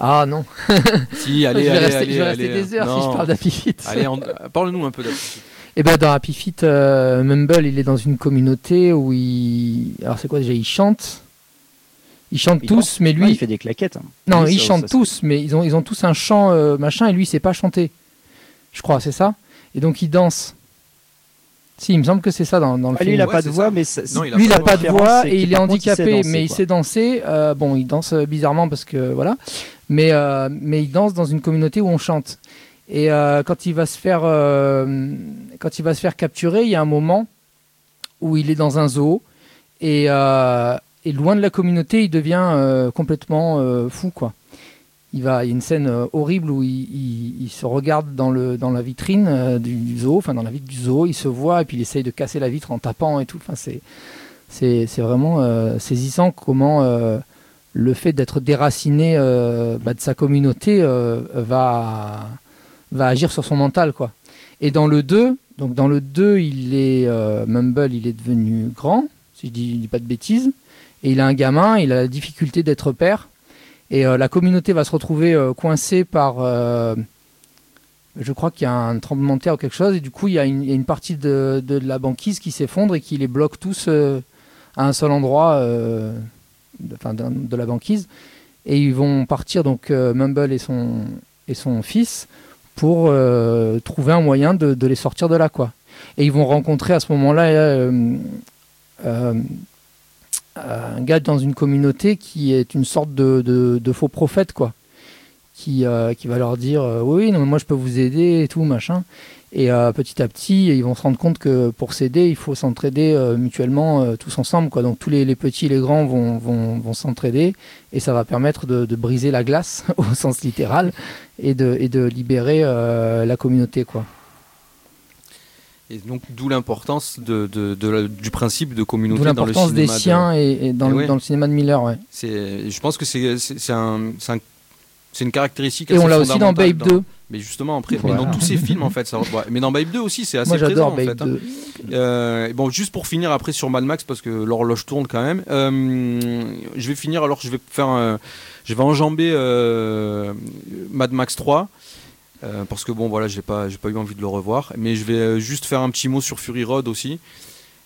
Ah non, Si, allez, je vais allez, rester, allez, je vais allez. rester des heures si je Non. parle d'Happy Feet. Allez, on- parle-nous un peu d'Happy Feet. Et ben dans Happy Feet, euh, Mumble, il est dans une communauté où il. Alors c'est quoi déjà? Il chante. Ils chantent Il tous, mais lui. Ouais, il fait des claquettes. hein. Non, Oui, ils ça- chantent ça- tous, mais ils ont, ils ont tous un chant euh, machin, et lui, il sait pas chanter. Je crois, c'est ça Et donc, il danse. Si, il me semble que c'est ça dans, dans le Ah, lui, film. il a Ouais, pas de voix, ça. mais ça- Non, il a lui, il pas n'a de pas de voix et il est il handicapé, danser, mais il sait danser. Euh, bon, il danse euh, bizarrement parce que voilà, mais euh, mais il danse dans une communauté où on chante. Et euh, quand il va se faire euh, quand il va se faire capturer, il y a un moment où il est dans un zoo et, euh, et loin de la communauté, il devient euh, complètement euh, fou quoi. Il va, il y a une scène horrible où il, il- il se regarde dans, le, dans la vitrine du, zoo, enfin dans la vitre du zoo, il se voit et puis il essaye de casser la vitre en tapant et tout. Enfin, c'est, c'est, vraiment saisissant comment le fait d'être déraciné euh, bah, de sa communauté euh, va, agir sur son mental. Quoi. Et dans le 2, donc dans le 2, il est, euh, Mumble, il est devenu grand, si je dis, dis pas de bêtises, et il a un gamin, il a la difficulté d'être père. Et la communauté va se retrouver coincée par. je crois qu'il y a un tremblement de terre ou quelque chose, et du coup, il y a une, partie de, la banquise qui s'effondre et qui les bloque tous à un seul endroit de, la banquise. Et ils vont partir, donc euh, Mumble et son, et son fils, pour euh, trouver un moyen de, les sortir de là. Quoi. Et ils vont rencontrer à ce moment-là euh, un gars dans une communauté qui est une sorte de, de- faux prophète, quoi. Qui, qui va leur dire oui, non, moi je peux vous aider et tout, machin. Et euh, petit à petit, ils vont se rendre compte que pour s'aider, il faut s'entraider euh, mutuellement euh, tous ensemble. Quoi. Donc tous les, les petits et les grands vont, vont, vont s'entraider et ça va permettre de, de briser la glace au sens littéral et de, et de libérer la communauté. Quoi. Et donc, d'où l'importance de, de- la- du principe de communauté dans le l'importance cinéma. des de- siens et, et dans, Et le, ouais. dans le cinéma de Miller. Ouais. Je pense que c'est, un, c'est un- c'est une caractéristique. Et assez on l'a aussi dans Babe 2. Mais justement, après, mais Voilà. dans tous ces films, en fait. Ça, mais dans Babe 2 aussi, c'est assez Moi présent, j'adore en Babe fait. hein. 2. Euh, bon, juste pour finir après sur Mad Max, parce que l'horloge tourne quand même. euh, je vais finir, alors je vais faire un- Je vais enjamber euh, Mad Max 3. euh, parce que bon, voilà, j'ai pas, j'ai pas eu envie de le revoir. Mais je vais juste faire un petit mot sur Fury Road aussi.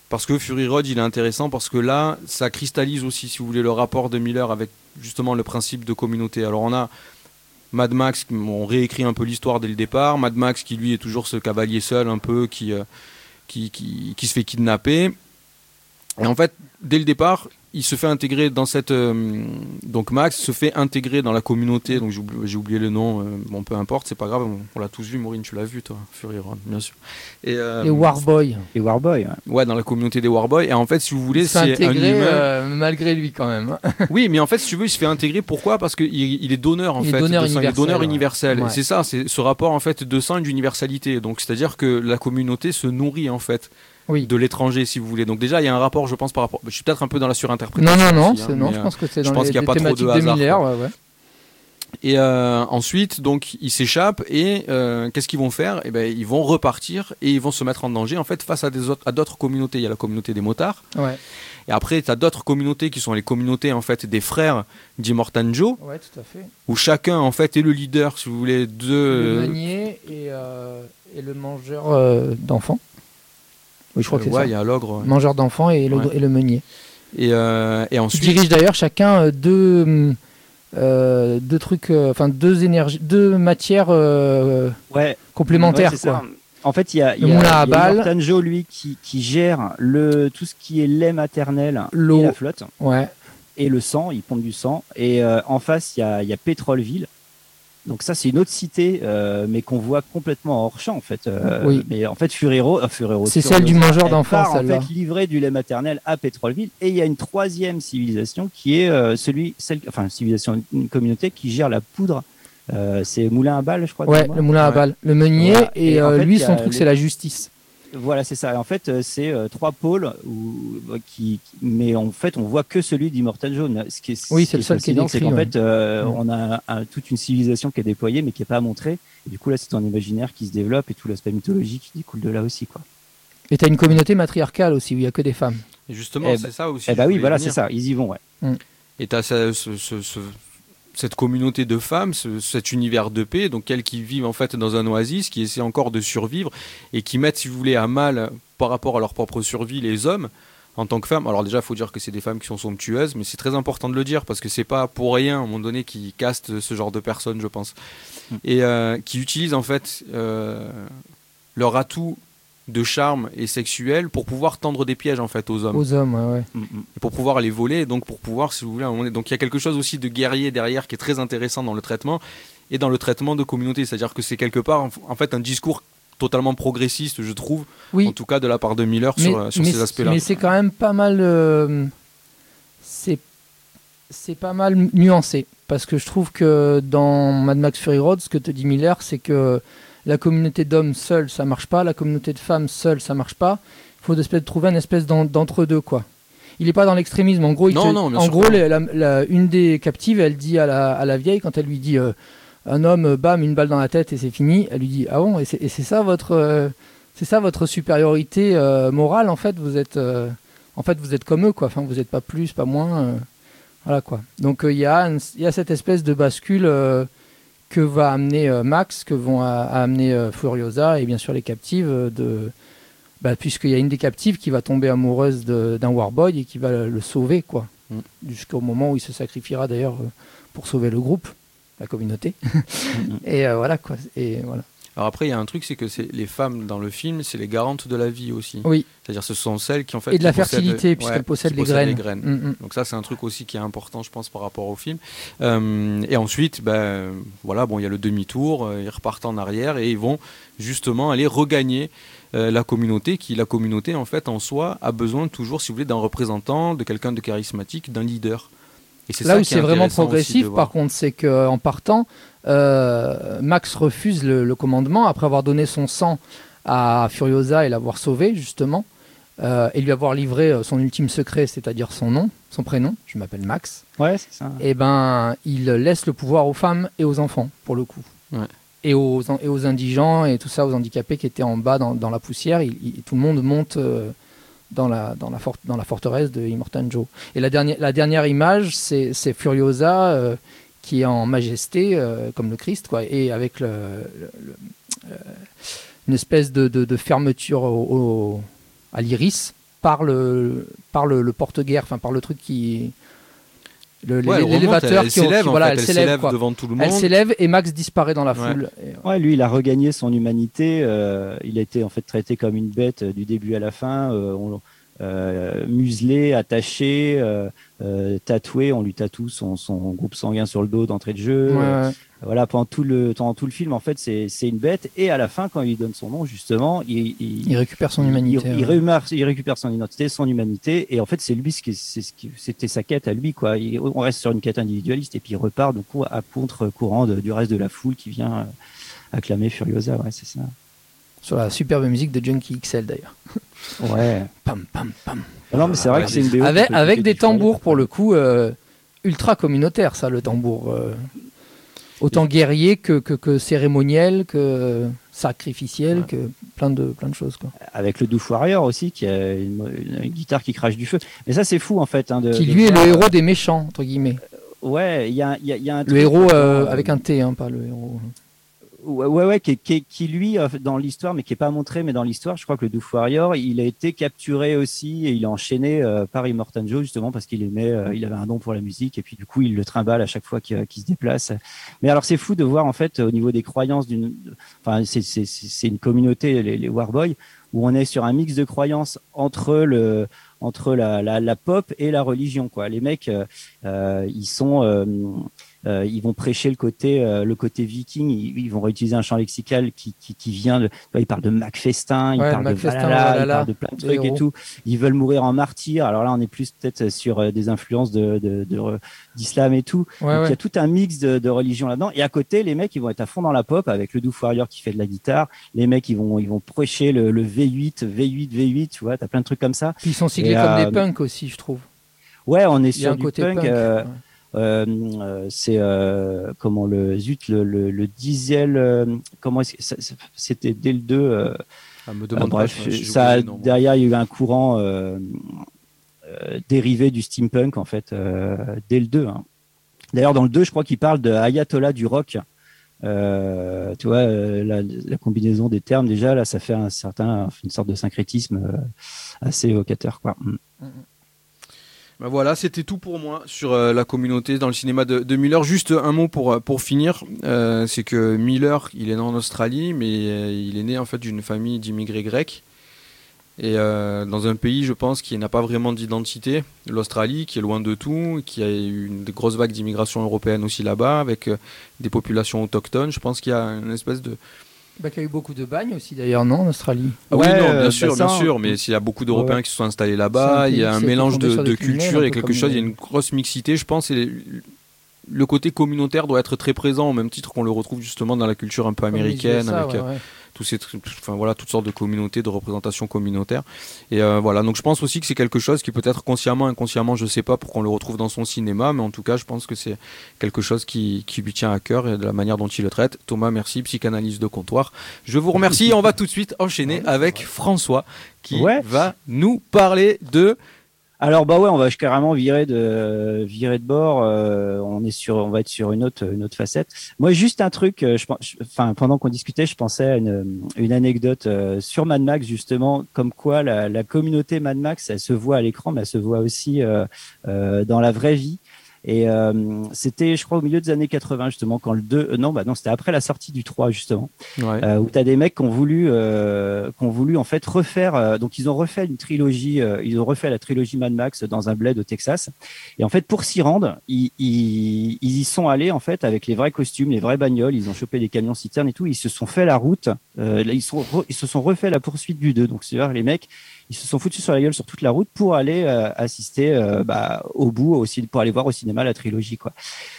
Parce que Fury Road, il est intéressant parce que là, ça cristallise aussi, si vous voulez, le rapport de Miller avec justement le principe de communauté. Alors, on a Mad Max, on réécrit un peu l'histoire dès le départ. Mad Max, qui lui est toujours ce cavalier seul, un peu, qui, euh, qui, qui, qui se fait kidnapper. Et en fait, dès le départ, il se fait intégrer dans cette. euh, donc Max se fait intégrer dans la communauté. Donc j'ai oublié, le nom. euh, bon, peu importe, c'est pas grave. On, on l'a tous vu. Maureen, tu l'as vu, toi, Fury Road, bien sûr. Et, euh, Les Warboys. Et Warboy. ouais. Ouais, dans la communauté des Warboys. Et en fait, si vous voulez, c'est un intégré humain. euh, malgré lui quand même. hein. Oui, mais en fait, si tu veux, il se fait intégrer. Pourquoi? Parce qu'il il est donneur en Il est fait. donneur de sang, il est universel, donneur ouais. universel. Ouais. C'est ça, c'est ce rapport en fait de sang et d'universalité. Donc, c'est-à-dire que la communauté se nourrit en fait Oui. de l'étranger, si vous voulez. Donc déjà, il y a un rapport, je pense, par rapport. Je suis peut-être un peu dans la Non, surinterprétation. non, non, aussi, hein, non je euh, pense que c'est je dans pense les, qu'il y a les pas trop de thématiques hasard, Miller. quoi. ouais, ouais. Et euh, ensuite, donc, ils s'échappent et euh, qu'est-ce qu'ils vont faire? Eh ben, ils vont repartir et ils vont se mettre en danger en fait face à des autres, à d'autres communautés. Il y a la communauté des motards Ouais. et après, tu as d'autres communautés qui sont les communautés en fait des frères d'Immortan Joe, ouais, tout à fait. où chacun en fait est le leader, si vous voulez, de le meunier et, euh, et le mangeur euh, d'enfants. Oui, je crois que c'est ouais, ça. il y a l'ogre. ouais. Mangeur d'enfants et, le- Ouais. et le meunier. Et, euh, et Qui ensuite, dirigent d'ailleurs chacun euh, deux, euh, deux trucs, euh, enfin deux énergies, deux matières euh, Ouais, complémentaires. Ouais, c'est quoi. ça. En fait, il y a, y a, y a Joe, lui, qui, qui gère le, tout ce qui est lait maternel L'eau. et la flotte Ouais. et le sang. Il pompe du sang. Et euh, en face, il y a, il y a Pétroleville. Donc ça, c'est une autre cité, euh, mais qu'on voit complètement hors champ, en fait. Euh, Oui. Mais en fait, Furero, euh, Furero, C'est celle du mangeur d'enfants, en fait, livrer du lait maternel à Pétroleville. Et il y a une troisième civilisation qui est euh, celui, celle, enfin, civilisation, une communauté qui gère la poudre Euh, c'est Moulin à Balles, je crois. Ouais, le moulin à Ouais. balles, le meunier, Voilà. et, Et en euh, fait, lui, son truc, les- c'est la justice. Voilà, c'est ça. En fait, euh, c'est euh, trois pôles, où, qui, qui- mais en fait, on voit que celui d'Immortal Joe. Ce qui est, Oui, ce c'est le seul qui est c'est qu'en ouais. fait, euh, Mm. on a un- toute une civilisation qui est déployée, mais qui est pas montrée. Et du coup, là, c'est ton imaginaire qui se développe et tout l'aspect mythologique qui découle de là aussi, quoi. Et t'as une communauté matriarcale aussi, où il y a que des femmes. Et justement, Eh c'est ben- ça aussi. Eh bah oui, voilà, c'est ça. Ils y vont, ouais. Et tu as cette communauté de femmes, ce- cet univers de paix, donc elles qui vivent en fait dans un oasis, qui essaient encore de survivre et qui mettent, si vous voulez, à mal par rapport à leur propre survie les hommes en tant que femmes. Alors déjà, il faut dire que c'est des femmes qui sont somptueuses, mais c'est très important de le dire parce que c'est pas pour rien à un moment donné qui castent ce genre de personnes, je pense, Mm. et euh, qui utilisent en fait euh, leur atout de charme et sexuel pour pouvoir tendre des pièges en fait aux hommes Aux hommes, ouais, ouais. Mm, mm. et pour pouvoir les voler, et donc pour pouvoir, si vous voulez, donné- donc il y a quelque chose aussi de guerrier derrière qui est très intéressant dans le traitement et dans le traitement de communauté, c'est-à-dire que c'est quelque part en- fait un discours totalement progressiste, je trouve, Oui, en tout cas de la part de Miller sur, sur mais ces aspects-là. mais c'est quand même pas mal. euh, c'est c'est pas mal nuancé parce que je trouve que dans Mad Max Fury Road, ce que te dit Miller, c'est que la communauté d'hommes seule, ça marche pas, la communauté de femmes seule, ça marche pas. Il faut espèce trouver un espèce d'en- d'entre-deux, quoi. Il est pas dans l'extrémisme. En gros, il Non, te- non, en gros, la- la- une des captives, elle dit à la, à vieille quand elle lui dit euh, un homme, bam, une balle dans la tête et c'est fini. Elle lui dit ah bon et c'est ça votre euh, c'est ça votre supériorité euh, morale en fait? Vous êtes en fait vous êtes comme eux quoi. Enfin vous n'êtes pas plus, pas moins. voilà quoi. Donc il y une- y a cette espèce de bascule que va amener euh, Max, que vont amener euh, Furiosa et bien sûr les captives euh, de bah, puisqu'il y a une des captives qui va tomber amoureuse d'un Warboy et qui va le, le sauver quoi. Mm. Jusqu'au moment où il se sacrifiera d'ailleurs pour sauver le groupe, la communauté. Mm, et euh, voilà quoi. Et voilà. Alors après, il y a un truc, c'est que c'est les femmes dans le film, c'est les garantes de la vie aussi. Oui. C'est-à-dire ce sont celles qui en fait et de la possèdent- fertilité puisqu'elle ouais, possède qui les graines. Mm, mm. Donc ça, c'est un truc aussi qui est important, je pense, par rapport au film. Euh, et ensuite, ben, voilà, bon, il y a le demi-tour, euh, ils repartent en arrière et ils vont justement aller regagner euh, la communauté, qui la communauté, en fait, en soi, a besoin toujours, si vous voulez, d'un représentant, de quelqu'un de charismatique, d'un leader. Et c'est Là ça où qui est c'est vraiment progressif, par contre, c'est qu'en partant, Max refuse le, le commandement après avoir donné son sang à Furiosa et l'avoir sauvé, justement, euh, et lui avoir livré euh, son ultime secret, c'est-à-dire son nom, son prénom, je m'appelle Max, Ouais, c'est ça. et ben il laisse le pouvoir aux femmes et aux enfants, pour le coup. Ouais. Et aux, et aux indigents et tout ça, aux handicapés qui étaient en bas dans, dans la poussière, il- il- tout le monde monte euh, dans, la, dans, la fort- dans la forteresse de Immortan Joe. Et la dernière, la dernière image, c'est c'est Furiosa euh, qui est en majesté, euh, comme le Christ, quoi, et avec le, le- le- euh, une espèce de, de- de fermeture au- au- à l'iris par le, par le, le porte-guerre, enfin par le truc qui. Ouais, elle l'élévateur elle qui, s'élève, qui- en voilà, fait, elle elle devant tout le Elle monde. s'élève et Max disparaît dans la Ouais. foule. Et- Ouais, lui, il a regagné son humanité. euh, il a été en fait traité comme une bête euh, du début à la fin, euh, on- euh, muselé, attaché, euh, euh, tatoué. On lui tatoue son, son groupe sanguin sur le dos d'entrée de jeu. Ouais, ouais. Voilà, pendant tout le pendant tout le film, en fait, c'est une bête. Et à la fin, quand il lui donne son nom, justement, il, il, Il récupère son humanité. il, il ouais. récupère, il récupère son identité, son humanité, et en fait, c'est lui ce qui, c'est ce qui, c'était sa quête à lui, quoi. On reste sur une quête individualiste, et puis il repart du coup à contre-courant de- du reste de la foule qui vient acclamer Furiosa, ouais, c'est ça. Sur la superbe musique de Junkie XL d'ailleurs. Ouais. Pam, pam, pam. Non, mais c'est vrai que c'est une BO Avec, des tambours pour le coup euh, ultra communautaire, ça, le tambour. euh, autant guerrier que, que, que cérémoniel, que sacrificiel, Ouais. que plein de, plein de choses. Quoi. Avec le Doof Warrior aussi, qui a une, une guitare qui crache du feu. Mais ça, c'est fou, en fait. Hein, de, Qui de lui est le héros des méchants, entre guillemets. Ouais, il y a, y a- y a un Le héros euh, avec un T, hein, pas le héros. Ouais, ouais, qui, qui, qui lui, euh, dans l'histoire, mais qui est pas montré, mais dans l'histoire, je crois que le Doof Warrior, il a été capturé aussi et il est enchaîné euh, par Immortan Joe justement parce qu'il aimait, euh, il avait un don pour la musique et puis du coup il le trimballe à chaque fois qu'il qu'il se déplace. Mais alors c'est fou de voir en fait au niveau des croyances d'une, enfin c'est une communauté les, les Warboys où on est sur un mix de croyances entre le entre la, la, la pop et la religion quoi. Les mecs, euh, euh, ils sont euh, ils vont prêcher le côté, euh, le côté viking. Ils, ils vont réutiliser un champ lexical qui, qui, qui vient de. Ils parlent de Macfestin, ils Ouais, parlent de Valhalla, Valhalla, ils parlent de plein de trucs et tout. Ils veulent mourir en martyr. Alors là, on est plus peut-être sur euh, des influences de, de, de- d'islam et tout. Ouais, Donc, il y a tout un mix de, de religions là-dedans. Et à côté, les mecs, ils vont être à fond dans la pop avec le Doof Warrior qui fait de la guitare. Les mecs, ils vont, ils vont prêcher le, le V8, V8, V8. Tu vois, t'as plein de trucs comme ça. Puis ils sont siglés Et, comme euh, des punks aussi, je trouve. Ouais, on est sur du côté punk. punk. ouais. Euh, euh, c'est euh, comment le zut le, le, le diesel. euh, comment c'était dès le 2 euh, Ah, me euh, demande bref, pas, j'ai ça oublié, non, moi. derrière il y a eu un courant euh, euh, dérivé du steampunk en fait euh, dès le 2. hein. D'ailleurs dans le 2, je crois qu'il parle de Ayatollah du rock. Euh, tu vois euh, la, la combinaison des termes déjà là, ça fait un certain une sorte de syncrétisme euh, assez évocateur quoi. Ben voilà, c'était tout pour moi sur euh, la communauté dans le cinéma de, de Miller. Juste un mot pour, euh, finir, euh, c'est que Miller, il est né en Australie, mais euh, il est né en fait d'une famille d'immigrés grecs. Et euh, dans un pays, je pense, qui n'a pas vraiment d'identité, l'Australie, qui est loin de tout, qui a eu une grosse vague d'immigration européenne aussi là-bas, avec euh, des populations autochtones. Je pense qu'il y a une espèce de, Bah, qu'il y a eu beaucoup de bagnes aussi, d'ailleurs, non, en Australie Ah Ouais, oui, non, euh, bien bah sûr, ça, bien sûr, mais s'il y a beaucoup d'Européens Ouais. qui se sont installés là-bas, il y a un mélange de, cultures un et peu quelque chose, il y a les- une grosse mixité, je pense, et le côté communautaire doit être très présent, au même titre qu'on le retrouve justement dans la culture un peu américaine, USA, avec ouais, euh, ouais. Tous ces, enfin voilà, toutes sortes de communautés, de représentations communautaires. Et euh, voilà, donc je pense aussi que c'est quelque chose qui peut-être consciemment, inconsciemment, je sais pas, pour qu'on le retrouve dans son cinéma, mais en tout cas, je pense que c'est quelque chose qui, qui lui tient à cœur et de la manière dont il le traite. Thomas, merci, psychanalyse de comptoir. Je vous remercie. et on va tout de suite enchaîner avec François qui Ouais. va nous parler de Alors bah ouais, on va carrément virer de virer de bord. euh, on est sur, on va être sur une autre une autre facette. Moi, juste un truc. euh, je, enfin, pendant qu'on discutait, je pensais à une, une anecdote euh, sur Mad Max justement, comme quoi la, communauté Mad Max, elle se voit à l'écran, mais elle se voit aussi dans la vraie vie. Et euh, c'était, je crois, au milieu des années 80 justement, quand le 2, euh, non, bah non, c'était après la sortie du 3 justement. Ouais. euh, où tu as des mecs qui ont voulu euh, qui ont voulu en fait refaire euh, donc ils ont refait une trilogie euh, ils ont refait la trilogie Mad Max dans un bled au Texas. Et en fait pour s'y rendre ils, ils, ils y sont allés en fait avec les vrais costumes les vraies bagnoles. Ils ont chopé des camions citernes et tout. Ils se sont fait la route euh, ils sont ils se sont refait la poursuite du 2 donc c'est à dire les mecs ils se sont foutus sur la gueule sur toute la route pour aller euh, assister euh, bah, au bout aussi pour aller voir au cinéma la trilogie quoi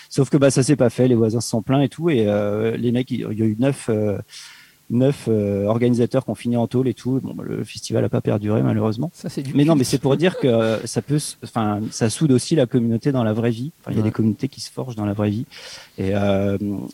sauf que bah ça s'est pas fait les voisins se sont plaints et tout et euh, les mecs il y a eu neuf neuf organisateurs qui ont fini en tôle et tout. Bon, bah, le festival a pas perduré malheureusement. Ça, Mais non, mais c'est pour dire que ça peut, enfin, ça soude aussi la communauté dans la vraie vie. Il y a Ouais. des communautés qui se forgent dans la vraie vie. Et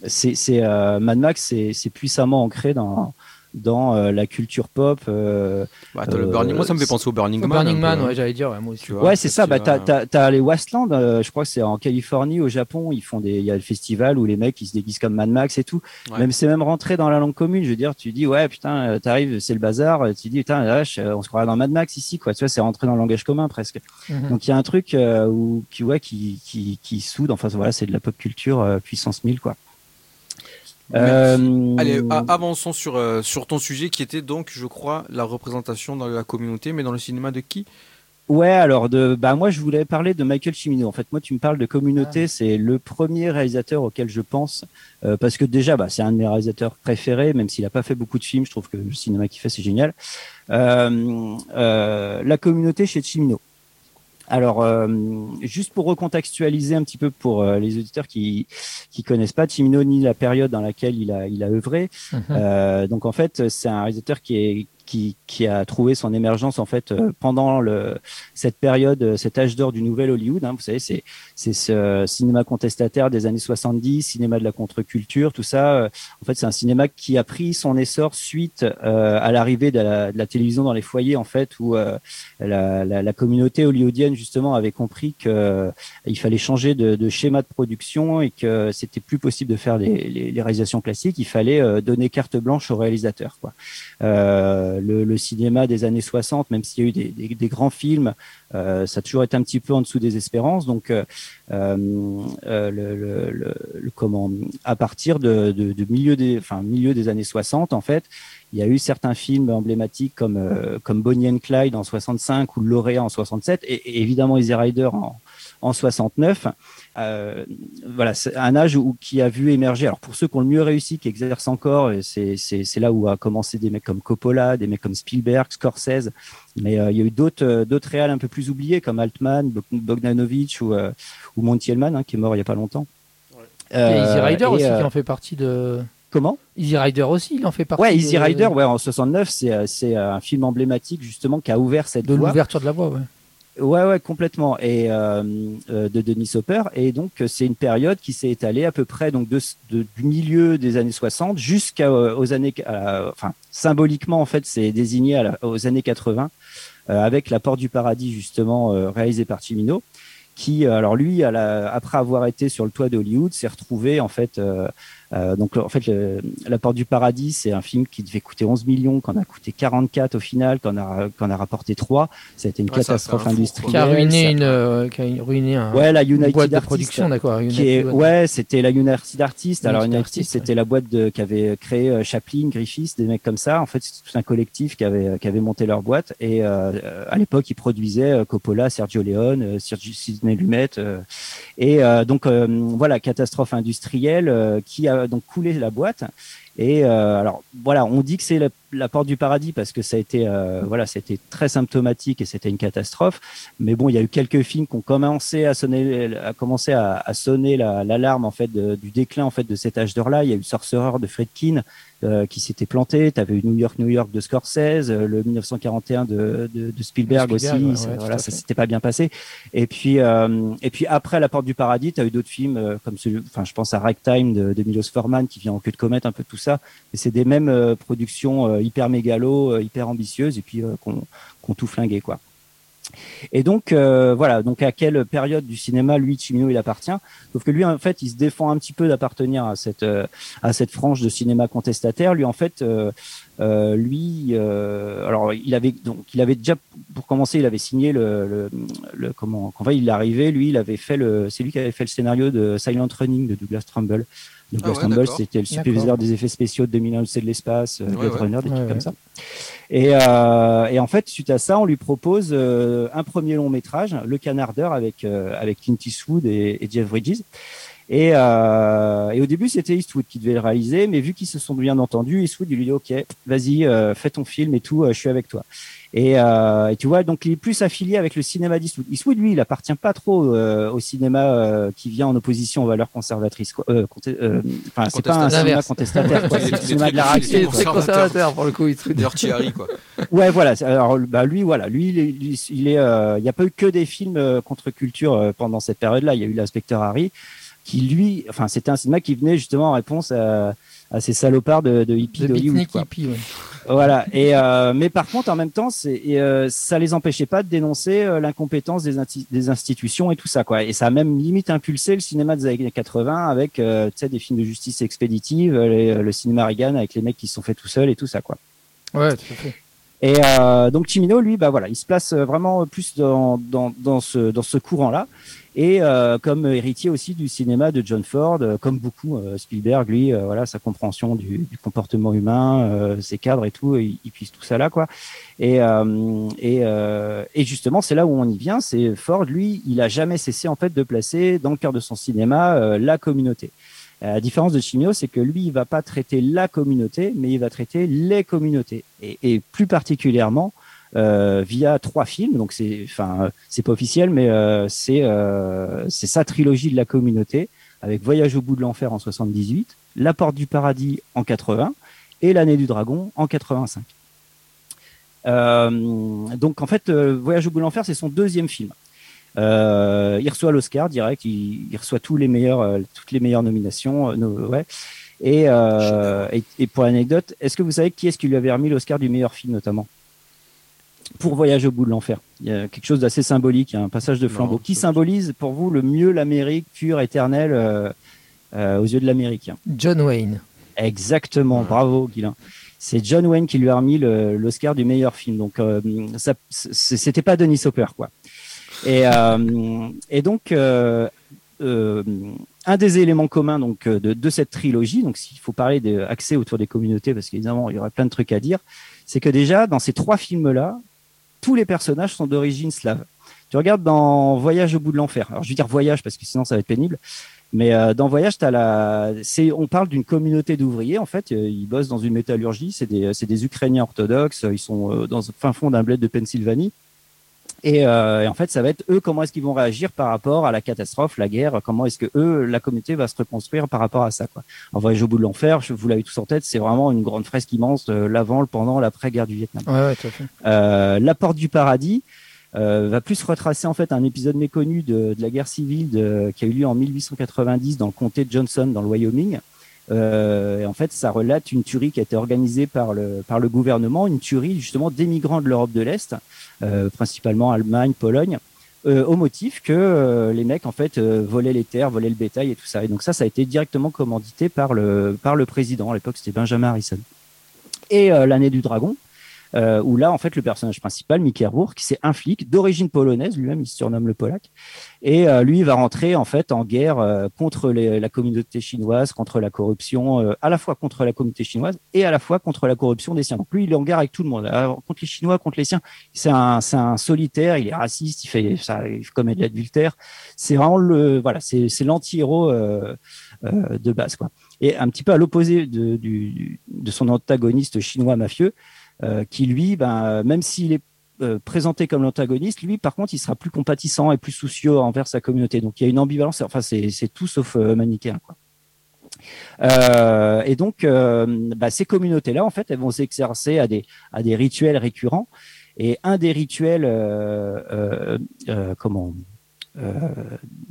c'est, c'est Mad Max, c'est, c'est puissamment ancré dans dans euh, la culture pop. euh, Bah, t'as le euh, Burning- Moi, ça me fait penser au Burning Man. Burning Man, peu, hein. ouais, j'allais dire, ouais, moi aussi. Tu vois, ouais, c'est ça. Bah, t'as, t'as, t'as les Wasteland. euh, je crois que c'est en Californie, au Japon. Ils font des, il y a le festival où les mecs ils se déguisent comme Mad Max et tout. Ouais. Même c'est même rentré dans la langue commune. Je veux dire, tu dis ouais, putain, t'arrives, c'est le bazar. Tu dis putain, on se croirait dans Mad Max ici, quoi. Tu vois, c'est rentré dans le langage commun presque. Mhm. Donc il y a un truc euh, où, qui, ouais, qui, qui, qui soude. Enfin voilà, c'est de la pop culture euh, puissance 1000, quoi. Euh, Allez, avançons sur, euh, sur ton sujet qui était donc, je crois, la représentation dans la communauté, mais dans le cinéma de qui? Ouais, alors de bah moi je voulais parler de Michael Cimino. En fait, moi tu me parles de communauté, c'est le premier réalisateur auquel je pense euh, parce que déjà bah c'est un de mes réalisateurs préférés, même s'il a pas fait beaucoup de films, je trouve que le cinéma qu'il fait c'est génial. Euh, euh, la communauté chez Cimino. Alors, euh, juste pour recontextualiser un petit peu pour euh, les auditeurs qui qui connaissent pas Cimino ni la période dans laquelle il a il a œuvré, Mhm. euh, donc en fait, c'est un réalisateur qui est qui, a trouvé son émergence en fait euh, pendant cette période, euh, cet âge d'or du nouvel Hollywood. Hein, vous savez, c'est ce cinéma contestataire des années 70, cinéma de la contre-culture, tout ça. euh, en fait, c'est un cinéma qui a pris son essor suite euh, à l'arrivée de la, télévision dans les foyers, en fait, où euh, la, communauté hollywoodienne justement avait compris que euh, il fallait changer de, schéma de production et que c'était plus possible de faire les, les, réalisations classiques. Il fallait euh, donner carte blanche aux réalisateurs. Quoi. Euh, le, le cinéma des années 60, même s'il y a eu des, des, des grands films, euh, ça a toujours été un petit peu en dessous des espérances. Donc, euh, euh, le, le, le, le- comment, à partir de, de, de milieu des, enfin milieu des années 60, en fait, il y a eu certains films emblématiques comme euh, comme Bonnie and Clyde en 65 ou Lauréat en 67 et, et évidemment Easy Rider en en 69 euh, voilà, c'est un âge où, qui a vu émerger. Alors pour ceux qui ont le mieux réussi, qui exercent encore, c'est là où a commencé des mecs comme Coppola, des mecs comme Spielberg, Scorsese. Mais euh, il y a eu d'autres euh, d'autres réals un peu plus oubliés comme Altman, Bog- Bogdanovich ou euh, ou Monty Hellman, hein, qui est mort il y a pas longtemps. A Easy Rider et, aussi qui en fait partie de. Comment? Easy Rider aussi, il en fait partie. Ouais, Easy de- Rider, ouais, en 69, c'est un film emblématique justement qui a ouvert cette De voie. l'ouverture de la voie, ouais. Ouais, ouais, complètement. Et euh, euh, de Denis Hopper. Et donc, euh, c'est une période qui s'est étalée à peu près donc de, du milieu des années 60 jusqu'aux années, à- enfin, symboliquement en fait, c'est désigné aux années 80 euh, avec La Porte du Paradis justement euh, réalisé par Cimino, qui, euh, alors lui, à la- après avoir été sur le toit d'Hollywood, s'est retrouvé en fait. Euh, donc en fait, le- La Porte du Paradis, c'est un film qui devait coûter 11 millions, qu'on a coûté 44 au final, qu'on a, qu'on a rapporté 3. Ça a été une Ouais, catastrophe un industrielle. Qui a ruiné ça- une, euh, qui a ruiné un, Ouais, la une United boîte de Artists, production, d'accord. qui est, United- ouais, c'était la United Artists. Alors United Artists, c'était la boîte de, qui avait créé euh, Chaplin, Griffiths, des mecs comme ça. En fait, c'est tout un collectif qui avait, qui avait monté leur boîte. Et euh, à l'époque, ils produisaient euh, Coppola, Sergio Leone, euh, Sergio Sidney Lumet. euh, et euh, donc euh, voilà, catastrophe industrielle euh, qui a donc coulé la boîte. Et euh, alors voilà, on dit que c'est la, la porte du paradis parce que ça a été euh, voilà, c'était très symptomatique et c'était une catastrophe. Mais bon, il y a eu quelques films qui ont commencé à sonner, à commencer à, à sonner la- l'alarme en fait de- du déclin en fait de cet âge d'or-là. Il y a eu Sorcerer de Friedkin euh, qui s'était planté. Tu avais eu New York, New York de Scorsese, euh, le 1941 de, de, de Spielberg, ouais, aussi. Ça- ouais, tout voilà, ça s'était pas bien passé. Et puis et puis après La Porte du Paradis, tu as eu d'autres films comme celui, enfin je pense à Ragtime de, de Milos Forman qui vient en queue de comète un peu tout ça. Et c'est des mêmes euh, productions euh, hyper mégalo, euh, hyper ambitieuses et puis qu'on qu'on tout flingué quoi. Et donc voilà, donc à quelle période du cinéma lui Cimino il appartient? Sauf que lui en fait, il se défend un petit peu d'appartenir à cette à cette frange de cinéma contestataire. Lui en fait, lui, alors il avait donc il avait déjà pour commencer, il avait signé le, comment quand il est lui il avait fait le c'est lui qui avait fait le scénario de Silent Running de Douglas Trumbull. Douglas Ah ouais, Trumbull, c'était le superviseur des effets spéciaux de 2001 c'est de l'espace, euh, Ouais, Blade ouais. Runner, des Ouais, trucs comme ça. Et, euh, et en fait, suite à ça, on lui propose euh, un premier long métrage, Le Canardeur, avec euh, avec Clint Eastwood et, et Jeff Bridges. Et, euh, et au début, c'était Eastwood qui devait le réaliser, mais vu qu'ils se sont bien entendus, Eastwood il lui dit OK, vas-y, euh, fais ton film et tout, euh, je suis avec toi. Et, euh, et tu vois, donc il est plus affilié avec le cinéma d'Eastwood. Eastwood, lui, il appartient pas trop euh, au cinéma euh, qui vient en opposition aux valeurs conservatrices. Euh, euh, Enfin, c'est pas un cinéma contestataire, c'est le cinéma de la réaction. C'est conservateur pour le coup. se- Dirty Harry, quoi. Ouais, voilà. Alors, bah lui, voilà, lui, il est, lui, il est, euh, il y a pas eu que des films euh, contre culture euh, pendant cette période-là. Il y a eu l'inspecteur Harry, qui lui, enfin, c'était un cinéma qui venait justement en réponse à, à ces salopards de, de hippies d'Hollywood. Hippie, ouais. Voilà. Et euh, mais par contre, en même temps, c'est euh, ça les empêchait pas de dénoncer euh, l'incompétence des, institutions et tout ça, quoi. Et ça a même limite impulsé le cinéma des années 80 avec, euh, tu sais, des films de justice expéditive, les- le cinéma Reagan avec les mecs qui se sont fait tout seuls et tout ça, quoi. Ouais, tout à fait. Et donc Chimino, lui, bah voilà, il se place vraiment plus dans dans dans ce dans ce courant-là, et euh, comme héritier aussi du cinéma de John Ford, euh, comme beaucoup euh, Spielberg, lui, euh, voilà, sa compréhension du, du comportement humain, euh, ses cadres et tout, il, il puise tout ça là, quoi. Et et et justement, c'est là où on y vient. C'est Ford, lui, il a jamais cessé en fait de placer dans le cœur de son cinéma la communauté. La différence de Chimio, c'est que lui, il va pas traiter la communauté, mais il va traiter les communautés, et, et plus particulièrement via trois films. Donc c'est, enfin, euh, c'est pas officiel, mais euh, c'est euh, c'est sa trilogie de la communauté avec Voyage au bout de l'enfer en 78, La Porte du paradis en 80 et L'année du dragon en 85. Euh, donc en fait, euh, Voyage au bout de l'enfer, c'est son deuxième film. Euh, il reçoit l'Oscar direct, il, il reçoit tous les meilleurs, euh, toutes les meilleures nominations. euh, no- ouais. Et, euh, et, et pour l'anecdote, est-ce que vous savez qui est-ce qui lui avait remis l'Oscar du meilleur film notamment? Pour Voyage au bout de l'enfer. Il y a quelque chose d'assez symbolique, il y a un passage de flambeau. Non, qui symbolise pour vous le mieux l'Amérique pure, éternelle euh, euh, aux yeux de l'Américain John Wayne. Exactement, Ouais. bravo Guilain. C'est John Wayne qui lui a remis l'Oscar du meilleur film. Donc euh, c'était pas Denis Hopper quoi. Et, euh, et donc euh, euh, un des éléments communs donc de, de cette trilogie, donc s'il faut parler d'accès autour des communautés, parce qu'évidemment il y aurait plein de trucs à dire, c'est que déjà dans ces trois films là, tous les personnages sont d'origine slave. Tu regardes dans Voyage au bout de l'enfer. Alors je vais dire voyage parce que sinon ça va être pénible. Mais euh, dans Voyage, on parle d'une communauté d'ouvriers. En fait, Euh, ils bossent dans une métallurgie. C'est des, c'est des Ukrainiens orthodoxes. Ils sont euh, dans le fin fond d'un bled de Pennsylvanie. Et, euh, et en fait, ça va être eux comment est-ce qu'ils vont réagir par rapport à la catastrophe, la guerre. Comment est-ce que eux, la communauté, va se reconstruire par rapport à ça. Quoi. En Voyage au bout de l'enfer, je- vous l'avez tous en tête, c'est vraiment une grande fresque immense de l'avant, le pendant, l'après-guerre du Vietnam. Ouais, ouais, tout à fait. Euh, la porte du paradis euh, va plus retracer en fait un épisode méconnu de, de la guerre civile de- qui a eu lieu en 1890 dans le comté de Johnson dans le Wyoming. Euh, et en fait, ça relate une tuerie qui a été organisée par le par le gouvernement, une tuerie justement d'émigrants de l'Europe de l'Est, euh, principalement Allemagne, Pologne. euh, au motif que les mecs en fait volaient les terres, volaient le bétail et tout ça. Et donc ça, ça a été directement commandité par le par le président. À l'époque, c'était Benjamin Harrison. Et l'année du dragon, euh, où là, en fait, le personnage principal, Mickey Rourke, c'est un flic d'origine polonaise, lui-même, il se surnomme le Polac, et euh, lui, il va rentrer en fait en guerre euh, contre les- la communauté chinoise, contre la corruption, euh, à la fois contre la communauté chinoise et à la fois contre la corruption des siens. Donc lui, il est en guerre avec tout le monde, Alors, contre les Chinois, contre les siens. C'est un, un solitaire, il est raciste, il fait ça, il commet de l'adultère. C'est vraiment le, voilà, c'est l'anti-héros euh, euh, de base, quoi. Et un petit peu à l'opposé de, de son antagoniste chinois mafieux, qui lui, ben, même s'il est euh, présenté comme l'antagoniste, lui, par contre, il sera plus compatissant et plus soucieux envers sa communauté. Donc, il y a une ambivalence. Enfin, c'est tout sauf euh, manichéen. Euh, et donc, euh, bah, ces communautés-là, en fait, elles vont s'exercer à des rituels récurrents. Et un des rituels, euh, euh, euh, comment euh,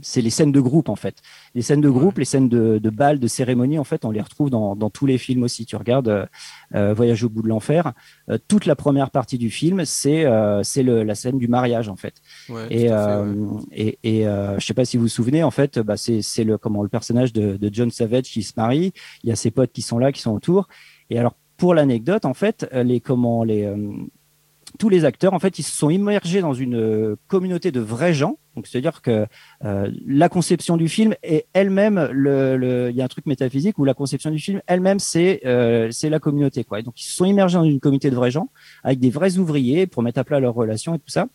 c'est les scènes de groupe en fait. Les scènes de groupe, les scènes de, de bal, de cérémonie, en fait, on les retrouve dans, dans tous les films aussi. Tu regardes euh, euh, Voyage au bout de l'enfer, euh, toute la première partie du film, c'est euh, c'est la scène du mariage en fait. Ouais, Et, fait, euh, ouais. et, et euh, je sais pas si vous vous souvenez, en fait, bah, c'est le comment le personnage de, de John Savage qui se marie. Il y a ses potes qui sont là, qui sont autour. Et alors pour l'anecdote, en fait, euh, les comment les euh, tous les acteurs, en fait, ils se sont immergés dans une euh, communauté de vrais gens. Donc, c'est-à-dire que euh, la conception du film est elle-même, le, le- il y a un truc métaphysique où la conception du film elle-même, c'est euh, c'est la communauté, quoi. Donc, ils se sont immergés dans une communauté de vrais gens avec des vrais ouvriers pour mettre à plat leurs relations et tout ça.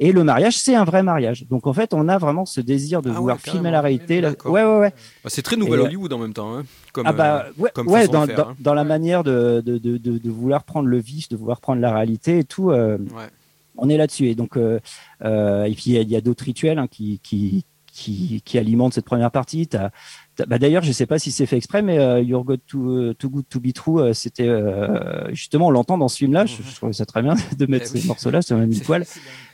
Et le mariage, c'est un vrai mariage. Donc, en fait, on a vraiment ce désir de Ah vouloir filmer la réalité. Ouais, ouais, ouais. Bah, c'est très nouvelle Et, euh, Hollywood en même temps. hein, comme, ah bah euh, ouais, comme ouais façon de dans, faire, dans, hein. dans la manière de, de, de, de, de vouloir prendre le vif, de vouloir prendre la réalité et tout. euh, ouais. on est là-dessus. Et donc, euh, euh, et puis il y a, d'autres rituels hein, qui, qui, qui, qui alimentent cette première partie. T'as- t'as- bah, D'ailleurs, je sais pas si c'est fait exprès, mais euh, Your God Too, Too Good To Be True, euh, c'était euh, justement, on l'entend dans ce film-là. Je, je trouvais ça très bien de mettre Eh oui. ces morceaux-là, C'est- poil.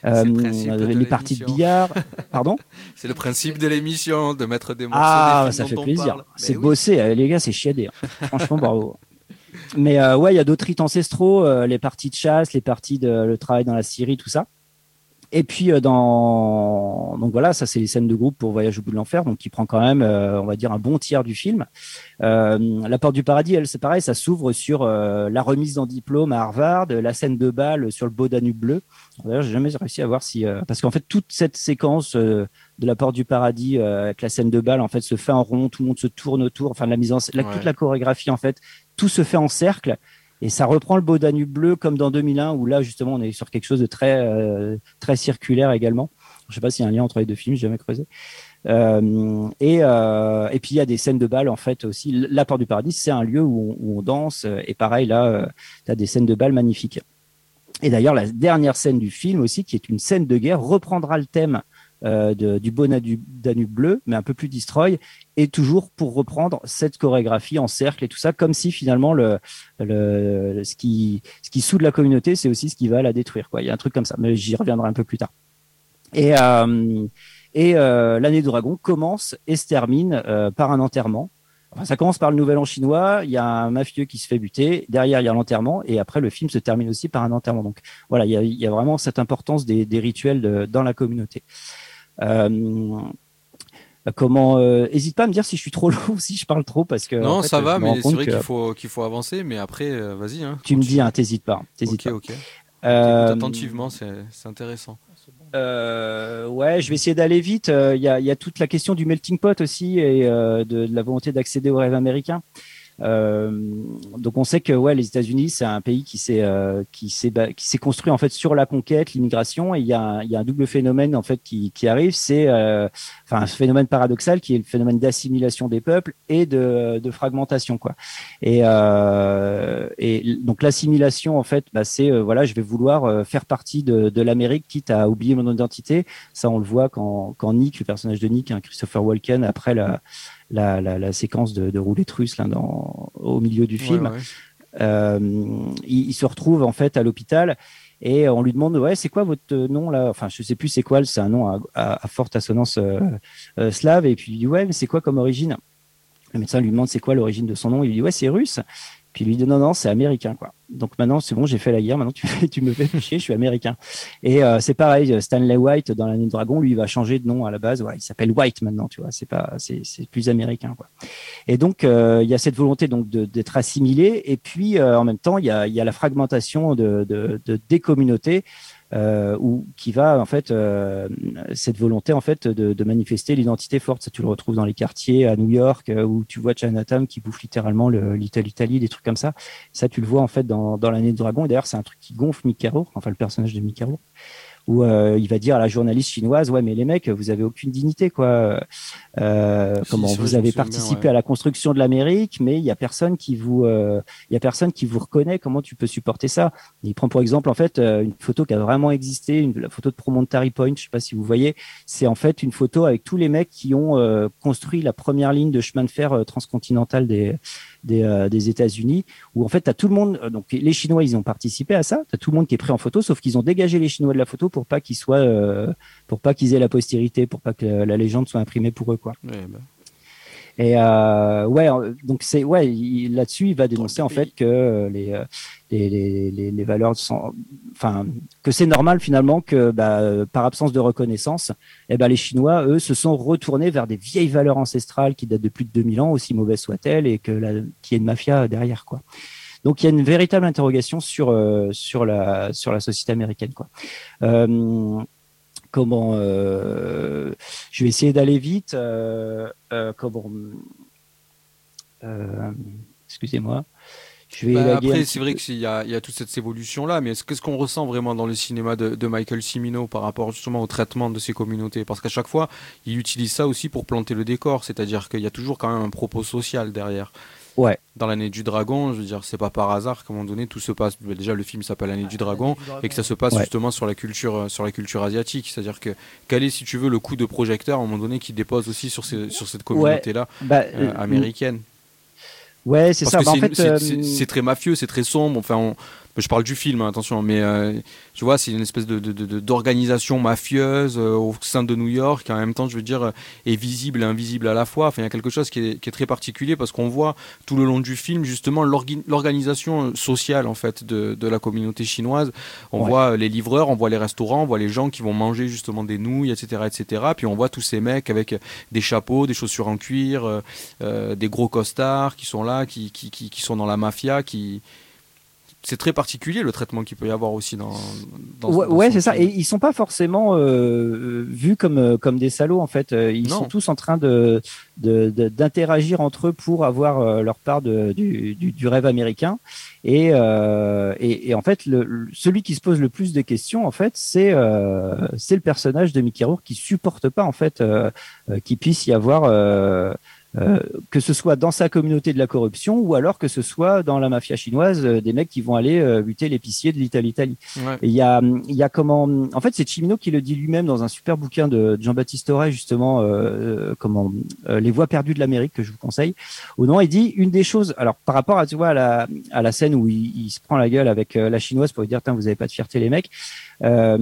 Euh, le principe de les parties de billard, pardon? C'est le principe de l'émission, de mettre des morceaux. Ah, des ça fait plaisir. C'est oui. bossé, euh, les gars, c'est chiadé. hein. Franchement, bravo. Mais euh, ouais, il y a d'autres rites ancestraux, euh, les parties de chasse, les parties de le travail dans la Syrie, tout ça. Et puis euh, dans donc voilà, ça c'est les scènes de groupe pour Voyage au bout de l'enfer, donc qui prend quand même, euh, on va dire, un bon tiers du film. Euh, la porte du paradis, elle, c'est pareil, ça s'ouvre sur euh, la remise en diplôme à Harvard, la scène de bal sur le beau Danube bleu. D'ailleurs, j'ai jamais réussi à voir si parce qu'en fait toute cette séquence de la porte du paradis avec la scène de bal en fait se fait en rond, tout le monde se tourne autour, enfin la mise en la- Ouais. toute la chorégraphie en fait, tout se fait en cercle et ça reprend le beau Danube bleu comme dans 2001 où là justement on est sur quelque chose de très euh, très circulaire également. Je sais pas s'il y a un lien entre les deux films, j'ai jamais creusé. Euh, et, euh, et puis il y a des scènes de bal en fait aussi. La porte du paradis, c'est un lieu où on, où on danse et pareil là, tu as des scènes de bal magnifiques. Et d'ailleurs, la dernière scène du film aussi, qui est une scène de guerre, reprendra le thème de- du beau Danube, bleu, mais un peu plus destroy, et toujours pour reprendre cette chorégraphie en cercle et tout ça, comme si finalement le, le ce qui ce qui soude la communauté, c'est aussi ce qui va la détruire. Quoi. Il y a un truc comme ça, mais j'y reviendrai un peu plus tard. Et euh, et euh, l'année du dragon commence et se termine euh, par un enterrement. Enfin, ça commence par le nouvel an chinois, il y a un mafieux qui se fait buter, derrière il y a l'enterrement, et après le film se termine aussi par un enterrement. Donc voilà, il y a, il y a vraiment cette importance des, des rituels dans la communauté. Euh, comment euh, Hésite pas à me dire si je suis trop long ou si je parle trop parce que Non, en fait, ça va, mais c'est vrai qu'il faut, qu'il faut avancer. Mais après, euh, vas-y. Hein, Tu me dis, hein, t'hésites pas, t'hésites Ok, pas. ok. Attentivement, c'est intéressant. Euh, ouais, je vais essayer d'aller vite. Euh, Il y, a, y a toute la question du melting pot aussi et euh, de, de la volonté d'accéder au rêve américain. Euh, donc on sait que ouais, les États-Unis, c'est un pays qui s'est euh, qui s'est qui s'est construit en fait sur la conquête, l'immigration, et il y a un, il y a un double phénomène en fait qui qui arrive, c'est euh, enfin un phénomène paradoxal qui est le phénomène d'assimilation des peuples et de de fragmentation quoi. Et euh, et donc l'assimilation en fait, bah, c'est euh, voilà, je vais vouloir euh, faire partie de de l'Amérique quitte à oublier mon identité. Ça on le voit quand quand Nick, le personnage de Nick, hein, Christopher Walken après la la, la, la séquence de, de roulette russe là dans au milieu du film Ouais, ouais. euh, il, il se retrouve en fait à l'hôpital et on lui demande ouais c'est quoi votre nom là? Enfin je sais plus c'est quoi c'est un nom à, forte assonance euh, euh, slave. Et puis il dit ouais mais c'est quoi comme origine? Le médecin lui demande c'est quoi l'origine de son nom? Il lui dit ouais c'est russe puis lui dit non non c'est américain quoi. Donc maintenant c'est bon j'ai fait la guerre maintenant tu, me fais chier je suis américain. Et euh, c'est pareil Stanley White dans l'année de dragon lui il va changer de nom à la base. Ouais, il s'appelle White maintenant tu vois. C'est pas c'est plus américain quoi. Et donc, euh, il y a cette volonté donc d'être assimilé, et puis euh, en même temps, il y a, il y a la fragmentation de, de, de des communautés, euh, où qui va en fait euh, cette volonté en fait de, de manifester l'identité forte. Ça, tu le retrouves dans les quartiers à New York, euh, où tu vois Chinatown qui bouffe littéralement Italy, des trucs comme ça. Ça, tu le vois en fait dans, dans l'année de dragon. D'ailleurs, c'est un truc qui gonfle Rourke, enfin le personnage de Rourke où euh, il va dire à la journaliste chinoise ouais mais les mecs vous avez aucune dignité quoi. Euh, Si, comment vous avez bien, participé ouais. à la construction de l'Amérique mais il y a personne qui vous euh, il y a personne qui vous reconnaît. Comment tu peux supporter ça? Il prend pour exemple en fait euh, une photo qui a vraiment existé une la photo de Promontory Point je sais pas si vous voyez. C'est en fait une photo avec tous les mecs qui ont euh, construit la première ligne de chemin de fer euh, transcontinental des des, euh, des États-Unis où en fait t'as tout le monde euh, donc les Chinois ils ont participé à ça t'as tout le monde qui est pris en photo sauf qu'ils ont dégagé les Chinois de la photo pour pas qu'ils soient euh, pour pas qu'ils aient la postérité pour pas que la légende soit imprimée pour eux quoi bah. Et euh, ouais, donc c'est ouais, là-dessus, il va dénoncer en fait que euh, les, euh, les, les, les, les valeurs sont, enfin, que c'est normal finalement que bah, par absence de reconnaissance, eh ben les Chinois, eux, se sont retournés vers des vieilles valeurs ancestrales qui datent de plus de 2000 ans, aussi mauvaises soient-elles, et que qu'il y ait une mafia derrière quoi. Donc il y a une véritable interrogation sur euh, sur la sur la société américaine quoi. Euh, comment euh, je vais essayer d'aller vite. Euh, euh, comment Excusez-moi. Je vais Bah, après, c'est vrai qu'il y y a toute cette évolution-là, mais est-ce- qu'est-ce qu'on ressent vraiment dans le cinéma de, de Michael Cimino par rapport justement au traitement de ces communautés? Parce qu'à chaque fois, il utilise ça aussi pour planter le décor, c'est-à-dire qu'il y a toujours quand même un propos social derrière. Ouais. Dans l'année du dragon, je veux dire, c'est pas par hasard qu'à un moment donné tout se passe. bah, Déjà, le film s'appelle l'année du dragon et que ça se passe Ouais. justement sur la culture, euh, sur la culture asiatique. C'est-à-dire que quel est, si tu veux, le coup de projecteur à un moment donné qui dépose aussi sur, ces, sur cette communauté-là Bah, euh, euh, américaine? Ouais, c'est ça. Bah, en c'est- fait, c'est euh, c'est- c'est très mafieux, c'est très sombre. Enfin, on- je parle du film, hein, attention, mais euh, tu vois, c'est une espèce de de- de- d'organisation mafieuse euh, au sein de New York, qui en même temps, je veux dire, euh, est visible et invisible à la fois. Enfin, il y a quelque chose qui est, qui est très particulier parce qu'on voit tout le long du film justement l'organisation sociale en fait de, de la communauté chinoise. On Ouais. voit euh, les livreurs, on voit les restaurants, on voit les gens qui vont manger justement des nouilles, etc., etc. Puis on voit tous ces mecs avec des chapeaux, des chaussures en cuir, euh, euh, des gros costards qui sont là, qui, qui, qui, qui sont dans la mafia, qui c'est très particulier le traitement qu'il peut y avoir aussi dans. dans ouais, ouais, c'est ça. Et ils sont pas forcément euh, vus comme euh, comme des salauds en fait. Euh, Ils Non. sont tous en train de d'interagir entre eux pour avoir euh, leur part de, du, du, du rêve américain. Et, euh, et, et en fait, le, celui qui se pose le plus de questions, en fait, c'est euh, c'est le personnage de Mickey Rourke qui supporte pas en fait qu'il puisse y avoir euh, que ce soit dans sa communauté de la corruption ou alors que ce soit dans la mafia chinoise euh, des mecs qui vont aller euh, buter l'épicier de l'Italie. Italie. Ouais. Et il y a, il y a comment, en fait, c'est Chimino qui le dit lui-même dans un super bouquin de Jean-Baptiste Auré, justement, euh, euh, comment, euh, les voies perdues de l'Amérique que je vous conseille. Au nom, il dit une des choses, alors par rapport à, tu vois, à la, à la scène où il, il se prend la gueule avec la chinoise pour lui dire, Tiens, vous avez pas de fierté les mecs. Euh,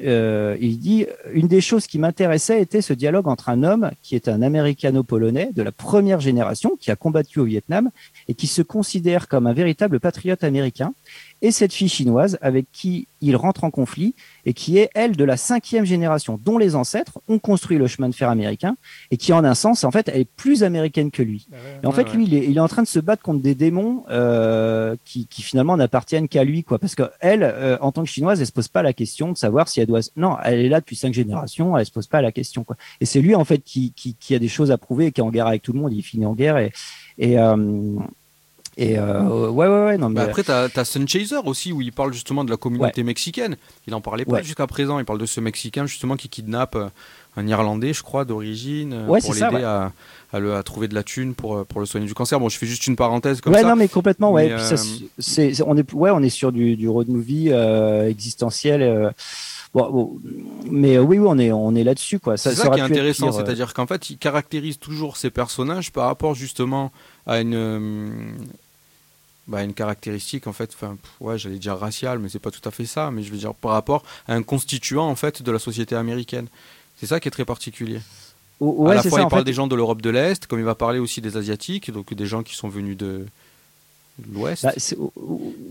euh, il dit une des choses qui m'intéressait était ce dialogue entre un homme qui est un américano-polonais de la première génération qui a combattu au Vietnam et qui se considère comme un véritable patriote américain et cette fille chinoise avec qui il rentre en conflit et qui est elle de la cinquième génération dont les ancêtres ont construit le chemin de fer américain et qui en un sens en fait elle est plus américaine que lui. Et en fait, lui, il est, il est en train de se battre contre des démons euh, qui, qui finalement n'appartiennent qu'à lui, quoi. Parce que elle, euh, en tant que chinoise, elle se pose pas la question de savoir si elle doit. Non, elle est là depuis cinq générations, elle se pose pas la question, quoi. Et c'est lui en fait qui, qui, qui a des choses à prouver et qui est en guerre avec tout le monde. Il finit en guerre et et, euh, Et euh, ouais, ouais, ouais, non, mais après, t'as as Sun Chaser aussi, où il parle justement de la communauté mexicaine. Il en parlait pas Ouais. jusqu'à présent. Il parle de ce Mexicain justement qui kidnappe euh, un Irlandais, je crois, d'origine, euh, Ouais, pour l'aider ouais. à, à, le- à trouver de la thune pour, pour le soigner du cancer. Bon, je fais juste une parenthèse comme ouais, ça. non, mais complètement, ouais. Puis ça, on est, ouais, on est sur du, du road movie euh, existentiel. euh, bon, bon, mais oui, oui, on est, on est là-dessus, quoi. C'est ça ça, qui est intéressant, c'est-à-dire qu'en fait, il caractérise toujours ses personnages par rapport justement à une, bah, une caractéristique en fait, enfin, ouais, j'allais dire raciale, mais c'est pas tout à fait ça, mais je veux dire par rapport à un constituant en fait de la société américaine. C'est ça qui est très particulier. À la fois, ça, il parle fait. des gens de l'Europe de l'Est, comme il va parler aussi des Asiatiques, donc des gens qui sont venus de l'Ouest. Bah, c'est-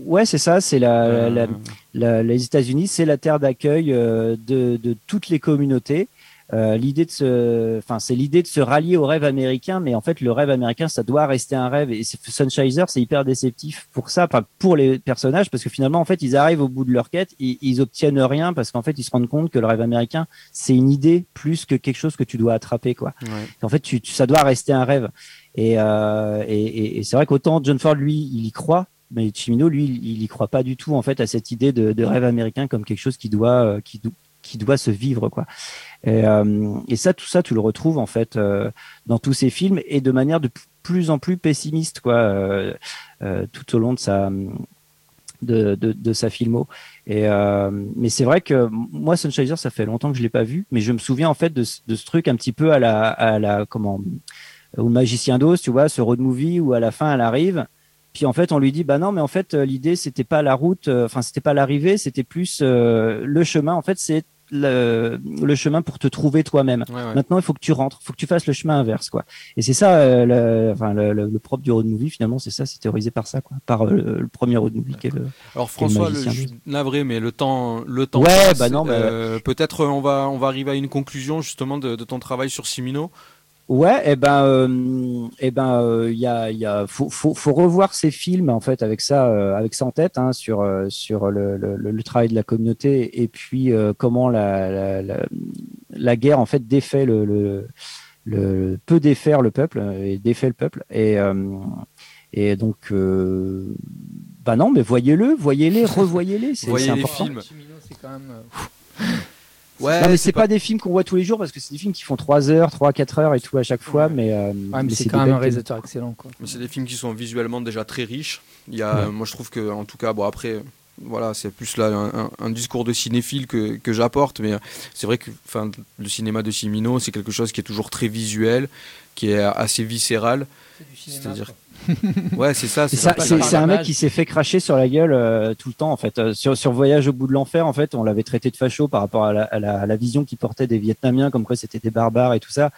ouais, c'est ça. C'est la, Euh, la- la- les États-Unis, c'est la terre d'accueil euh, de, de toutes les communautés. Euh, l'idée de se, enfin, c'est l'idée de se rallier au rêve américain, mais en fait, le rêve américain, ça doit rester un rêve. Et Sunshiner, c'est hyper déceptif pour ça, enfin, pour les personnages, parce que finalement, en fait, ils arrivent au bout de leur quête, ils, ils obtiennent rien parce qu'en fait, ils se rendent compte que le rêve américain, c'est une idée plus que quelque chose que tu dois attraper, quoi. ouais. En fait, tu, tu- ça doit rester un rêve. Et, euh, et, et- et c'est vrai qu'autant John Ford, lui, il y croit, mais Chimino, lui, il, il y croit pas du tout en fait à cette idée de, de rêve américain comme quelque chose qui doit, euh, qui, do- qui doit se vivre, quoi. Et, euh, et ça, tout ça, tu le retrouves en fait euh, dans tous ces films et de manière de plus en plus pessimiste, quoi, euh, tout au long de sa de, de, sa filmo. Et mais c'est vrai que moi, Sunshiner, ça fait longtemps que je l'ai pas vu, mais je me souviens en fait de, de ce truc un petit peu à la, à la comment au magicien d'Oz, tu vois, ce road movie où à la fin elle arrive. Puis en fait, on lui dit bah non, mais en fait l'idée c'était pas la route, enfin c'était pas l'arrivée, c'était plus le chemin. En fait, c'est le, le chemin pour te trouver toi-même. Ouais, ouais. Maintenant, il faut que tu rentres, il faut que tu fasses le chemin inverse, quoi. Et c'est ça, euh, le, enfin, le, le, le propre du road movie, finalement, c'est ça, c'est théorisé par ça, quoi, par euh, le, le premier road movie qui est le. Alors François, je suis navré, mais le temps, le temps. Ouais, passe. bah non, mais- Euh, Peut-être on va, on va arriver à une conclusion justement de, de ton travail sur Simino. Ouais, et ben, euh, eh ben, euh, il y a, il y a, faut, faut, faut revoir ces films en fait avec ça, euh, avec ça en tête, hein, sur, euh, sur le, le, le- travail de la communauté et puis euh, comment la, la, la, la guerre en fait défait le, le, le peut défaire le peuple euh, et défait le peuple et euh, et donc euh, bah non, mais voyez-le, voyez-les, revoyez-les, c'est Voyez c'est les important. films. Ouais, non, mais c'est pas... des films qu'on voit tous les jours parce que c'est des films qui font 3 heures, 3 4 heures et tout à chaque fois mais, euh, Ouais, mais c'est quand même un réalisateur excellent, quoi. Mais c'est des films qui sont visuellement déjà très riches. Il y a, Ouais. moi je trouve que, en tout cas, bon après, voilà, c'est plus là un, un- un discours de cinéphile que, que j'apporte, mais c'est vrai que, enfin, le cinéma de Cimino, c'est quelque chose qui est toujours très visuel, qui est assez viscéral. C'est-à-dire- Ouais, c'est ça. C'est un mec qui s'est fait cracher sur la gueule euh, tout le temps en fait. Euh, sur, sur Voyage au bout de l'enfer, en fait, on l'avait traité de facho par rapport à la, à la, à la vision qu'il portait des Vietnamiens, comme quoi c'était des barbares et tout ça.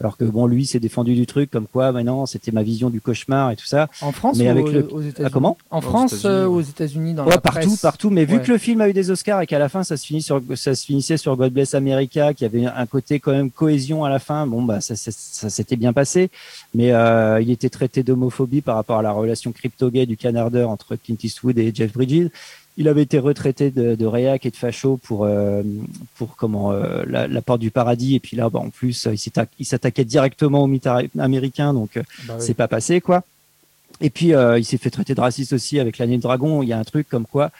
Alors que bon, lui s'est défendu du truc, comme quoi, mais non, c'était ma vision du cauchemar et tout ça. En France Mais ou avec aux, le- aux États-Unis Ah, comment? En Aux France, États-Unis, euh, aux États-Unis, dans Ouais, la partout, presse. partout. Mais vu que le film a eu des Oscars et qu'à la fin ça se finit sur, ça se finissait sur God Bless America, qui avait un côté quand même cohésion à la fin. Bon, bah ça, ça, ça s'était bien passé, mais euh, il était traité par rapport à la relation crypto-gay du canardeur entre Clint Eastwood et Jeff Bridges. Il avait été retraité de, de réac et de facho pour euh, pour comment euh, la, la porte du paradis et puis là bah, en plus il s'atta- il s'attaquait directement aux mythes américains donc euh, Bah oui. c'est pas passé quoi. Et puis il s'est fait traiter de raciste aussi avec l'année de dragon. Il y a un truc comme quoi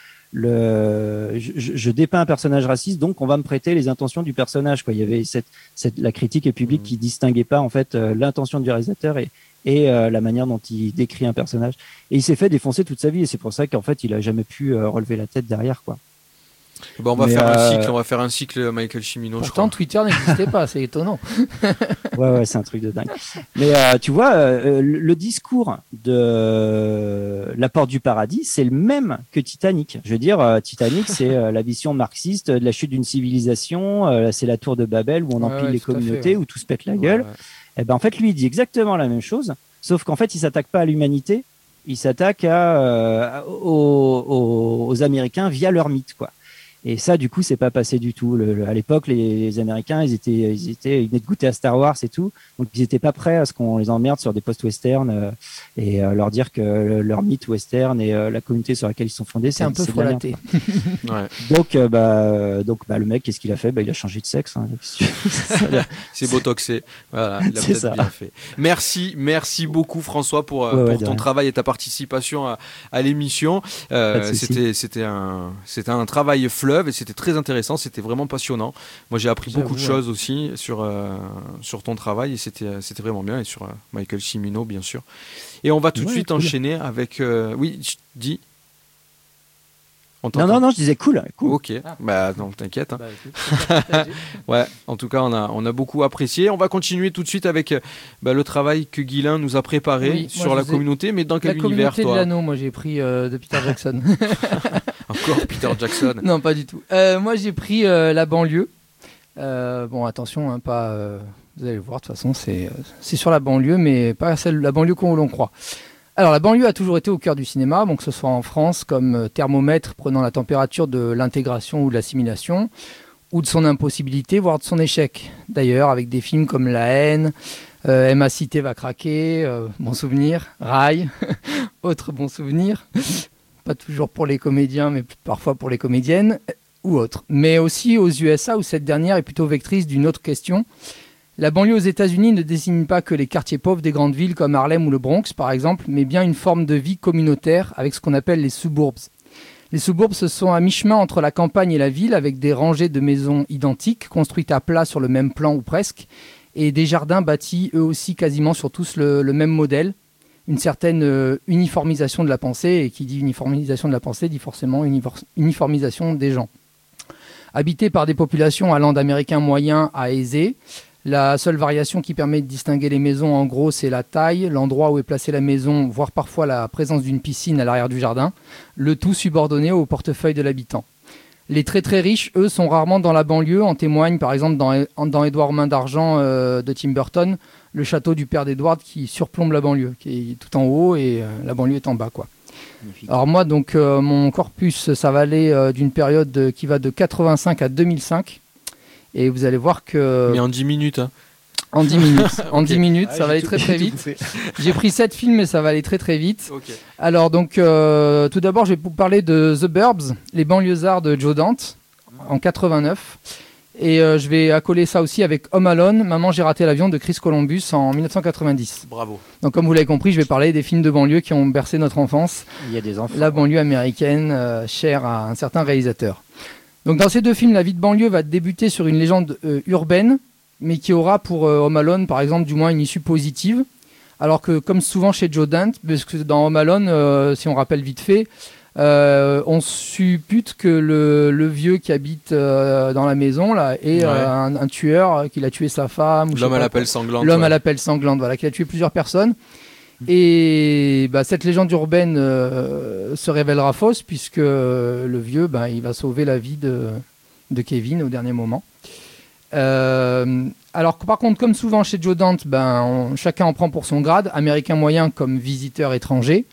le je, dépeins un personnage raciste donc on va me prêter les intentions du personnage quoi. Il y avait cette, cette la critique et public Mhm. qui distinguait pas en fait l'intention du réalisateur et et euh, la manière dont il décrit un personnage. Et il s'est fait défoncer toute sa vie et c'est pour ça qu'en fait il a jamais pu euh, relever la tête derrière quoi. Bon, on va Mais, faire un euh, cycle, on va faire un cycle Michael Cimino, je Pourtant, crois. Twitter n'existait pas, c'est étonnant. Ouais, ouais, c'est un truc de dingue. Mais euh, tu vois, euh, le, discours de La Porte du Paradis, c'est le même que Titanic. Je veux dire, euh, Titanic, c'est euh, la vision marxiste de la chute d'une civilisation. euh, c'est la tour de Babel où on empile ouais, les fait, communautés, ouais. où tout se pète la gueule. Et ben en fait, lui, il dit exactement la même chose, sauf qu'en fait, il s'attaque pas à l'humanité, il s'attaque euh, aux, aux, aux Américains via leur mythe, quoi. Et ça, du coup, c'est pas passé du tout. Le- le- à l'époque, les, les Américains, ils étaient, ils étaient, ils venaient de goûter à Star Wars et tout, donc ils étaient pas prêts à ce qu'on les emmerde sur des postes western euh, et euh, leur dire que le- leur mythe western et euh, la communauté sur laquelle ils sont fondés, C'est un peu frelaté. Ouais. Donc, euh, bah, donc, bah, le mec, qu'est-ce qu'il a fait? Bah, il a changé de sexe. hein. C'est botoxé. Voilà, il a C'est peut-être ça. bien fait. Merci, merci beaucoup François pour, Ouais, ouais, pour de ton rien. travail et ta participation à, à l'émission. Euh, c'était, c'était un, c'était un travail et c'était très intéressant. C'était vraiment passionnant. Moi, j'ai appris beaucoup de choses aussi sur, euh, sur ton travail et c'était, euh, c'était vraiment bien et sur euh, Michael Cimino, bien sûr. Et on va tout de Ouais, suite enchaîner avec, oui, ch- dis. On non, non, non, je disais cool, cool. Ok, Ah. bah non, t'inquiète. hein. Bah. Ouais, en tout cas, on a, on a beaucoup apprécié. On va continuer tout de suite avec euh, bah, le travail que Guilain nous a préparé Oui, sur la ai- communauté, mais dans La quel univers, communauté de toi l'anneau, moi j'ai pris euh, de Peter Jackson. Encore Peter Jackson. non, pas du tout. Euh, moi j'ai pris euh, la banlieue. Euh, bon, attention, hein, pas. euh, vous allez voir, de toute façon, c'est euh, c'est sur la banlieue, mais pas celle la banlieue qu'on l'on croit. Alors, la banlieue a toujours été au cœur du cinéma, que ce soit en France comme euh, thermomètre prenant la température de l'intégration ou de l'assimilation, ou de son impossibilité, voire de son échec. D'ailleurs, avec des films comme La haine, euh, Cité va craquer, euh, Bon souvenir, Rail, autre bon souvenir. Pas toujours pour les comédiens, mais parfois pour les comédiennes euh, ou autres. Mais aussi aux USA, où cette dernière est plutôt vectrice d'une autre question. La banlieue aux États-Unis ne désigne pas que les quartiers pauvres des grandes villes comme Harlem ou le Bronx, par exemple, mais bien une forme de vie communautaire avec ce qu'on appelle les suburbs. Les suburbs, sont à mi-chemin entre la campagne et la ville, avec des rangées de maisons identiques, construites à plat sur le même plan ou presque, et des jardins bâtis eux aussi quasiment sur tous le, même modèle. Une certaine euh, uniformisation de la pensée, et qui dit uniformisation de la pensée dit forcément uniformisation des gens. Habités par des populations allant d'américains moyens à aisés, la seule variation qui permet de distinguer les maisons, en gros, c'est la taille, l'endroit où est placée la maison, voire parfois la présence d'une piscine à l'arrière du jardin, le tout subordonné au portefeuille de l'habitant. Les très très riches, eux, sont rarement dans la banlieue, en témoigne par exemple dans, dans Édouard Main d'Argent euh, de Tim Burton, le château du père d'Edward qui surplombe la banlieue, qui est tout en haut et euh, la banlieue est en bas. quoi. Magnifique. Alors moi, donc, euh, mon corpus, ça va aller d'une période de- qui va de 85 à 2005. Et vous allez voir que Mais en 10 minutes. hein. en 10 minutes, en 10 minutes, Ah, ça va aller très très vite. J'ai pris 7 films et ça va aller très très vite. Alors donc, euh, tout d'abord, je vais vous parler de The Burbs, les banlieusards de Joe Dante, en 89. Et euh, je vais accoler ça aussi avec Home Alone, Maman j'ai raté l'avion de Chris Columbus en 1990. Bravo. Donc comme vous l'avez compris, je vais parler des films de banlieue qui ont bercé notre enfance Il y a des enfants. la banlieue américaine euh, chère à un certain réalisateur. Donc dans ces deux films, la vie de banlieue va débuter sur une légende euh, urbaine, mais qui aura pour euh, Home Alone, par exemple, du moins une issue positive. Alors que, comme souvent chez Joe Dante, parce que dans Home Alone, euh, si on rappelle vite fait, euh, on suppute que le, le vieux qui habite euh, dans la maison là est Ouais. euh, un, un tueur qu'il a tué sa femme. L'homme à l'appel sanglante. L'homme ouais. à l'appel sanglante, voilà, qui a tué plusieurs personnes. Et bah, cette légende urbaine euh, se révélera fausse puisque euh, le vieux, bah, il va sauver la vie de, de Kevin au dernier moment. Euh, alors par contre, comme souvent chez Joe Dante, ben, chacun en prend pour son grade, américain moyen comme visiteur étranger.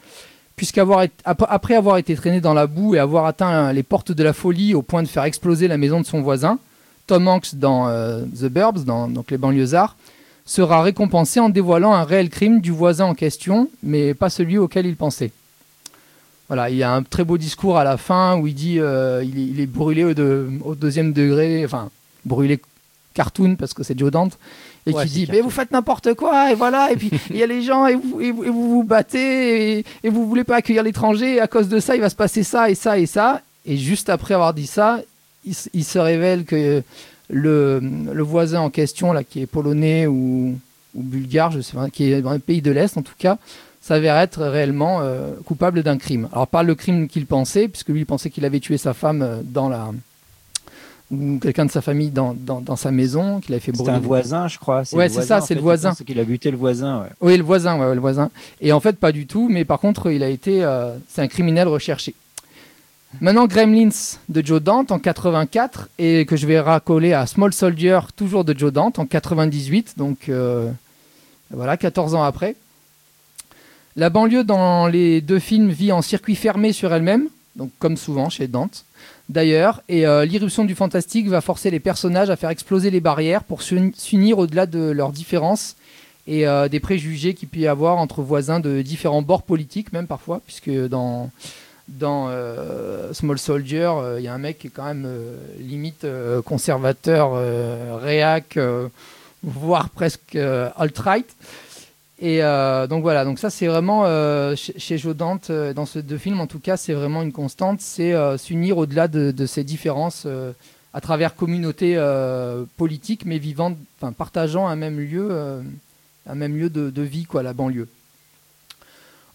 Puisqu'avoir été- ap- après avoir été traîné dans la boue et avoir atteint les portes de la folie au point de faire exploser la maison de son voisin, Tom Hanks dans The Burbs, dans donc les banlieusards, sera récompensé en dévoilant un réel crime du voisin en question, mais pas celui auquel il pensait. Voilà, il y a un très beau discours à la fin où il dit euh, il, est, il est brûlé au, de- au deuxième degré, enfin brûlé cartoon parce que c'est Joe Dante, et Ouais, qui dit mais vous faites n'importe quoi et voilà et puis il y a les gens et vous et vous, et vous vous battez et, et vous voulez pas accueillir l'étranger et à cause de ça il va se passer ça et ça et ça et juste après avoir dit ça il se révèle que le, le voisin en question là qui est polonais ou, ou bulgare je sais pas qui est dans un pays de l'est en tout cas s'avère être réellement euh, coupable d'un crime alors pas le crime qu'il pensait puisque lui il pensait qu'il avait tué sa femme euh, dans la ou quelqu'un de sa famille dans, dans, dans sa maison qu'il avait fait C'est brûler un voisin, je crois. Ouais, c'est ça, c'est le voisin. pense qu'il a buté le voisin. ouais. Oui, le voisin, ouais, ouais, le voisin. Et en fait, pas du tout, mais par contre, il a été, euh, c'est un criminel recherché. Maintenant, Gremlins de Joe Dante en 84 et que je vais raccoler à Small Soldier, toujours de Joe Dante en 98, donc euh, voilà, 14 ans après. La banlieue dans les deux films vit en circuit fermé sur elle-même, comme souvent chez Dante d'ailleurs, et euh, l'irruption du fantastique va forcer les personnages à faire exploser les barrières pour s'uni- s'unir au-delà de leurs différences et euh, des préjugés qu'il peut y avoir entre voisins de différents bords politiques, même parfois, puisque dans, dans euh, Small Soldier, euh, il y a un mec qui est quand même euh, limite euh, conservateur, euh, réac, euh, voire presque euh, alt-right. Et euh, donc voilà, donc ça c'est vraiment euh, chez, chez Joe Dante, euh, dans ces deux films en tout cas, c'est vraiment une constante, c'est euh, s'unir au-delà de, ces différences euh, à travers communautés euh, politiques, mais partageant un même lieu, euh, un même lieu de, de vie, quoi, la banlieue.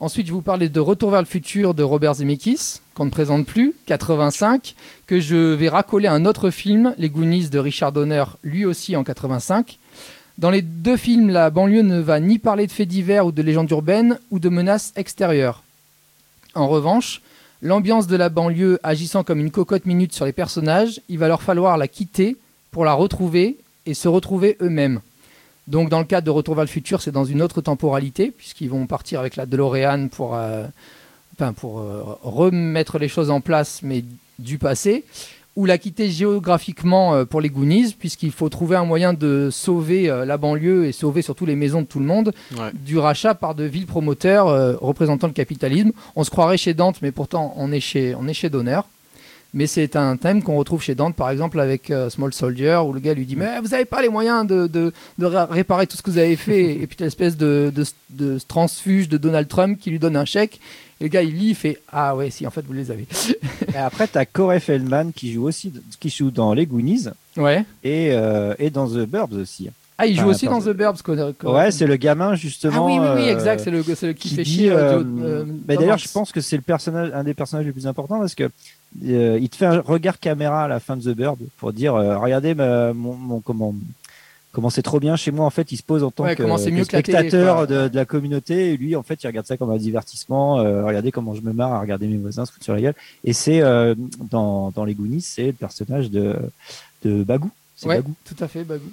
Ensuite, je vous parlais de Retour vers le futur de Robert Zemeckis, qu'on ne présente plus, 85, que je vais racoler à un autre film, Les Goonies de Richard Donner, lui aussi en 85. Dans les deux films, la banlieue ne va ni parler de faits divers ou de légendes urbaines ou de menaces extérieures. En revanche, l'ambiance de la banlieue agissant comme une cocotte minute sur les personnages, il va leur falloir la quitter pour la retrouver et se retrouver eux-mêmes. Donc dans le cadre de Retour vers le futur, c'est dans une autre temporalité, puisqu'ils vont partir avec la DeLorean pour, euh, enfin, pour euh, remettre les choses en place, mais du passé, ou la quitter géographiquement euh, pour les Goonies, puisqu'il faut trouver un moyen de sauver la banlieue et sauver surtout les maisons de tout le monde Ouais. du rachat par de villes promoteurs représentant le capitalisme. On se croirait chez Dante, mais pourtant on est chez, on est chez Donner. Mais c'est un thème qu'on retrouve chez Dante, par exemple, avec euh, Small Soldier, où le gars lui dit Mais vous n'avez pas les moyens de, de, de ré- réparer tout ce que vous avez fait. et puis t'as l'espèce de, de, de transfuge de Donald Trump qui lui donne un chèque. Et le gars, il lit, il fait Ah ouais, si, en fait, vous les avez. Et après, t'as Corey Feldman qui joue aussi, qui joue dans Les Goonies Ouais. et, euh, et dans The Burbs aussi. Ah, il joue aussi dans The Burbs. quoi. Ouais, c'est le gamin justement. Ah oui, oui, oui, euh, exact. C'est le, le qui, qui fait dit, chier. Tom d'ailleurs, je pense que c'est le personnage, un des personnages les plus importants parce que euh, il te fait un regard caméra à la fin de The Bird pour dire, euh, regardez ma- mon, mon- comment comment c'est trop bien chez moi. En fait, il se pose en tant Ouais, que, mieux télé, spectateur de, de la communauté. Et lui, en fait, il regarde ça comme un divertissement. regardez comment je me marre à regarder mes voisins se foutre sur la gueule. Et c'est dans dans les Goonies, c'est le personnage de de Bagou. C'est Ouais, Bagou. tout à fait, Bagou.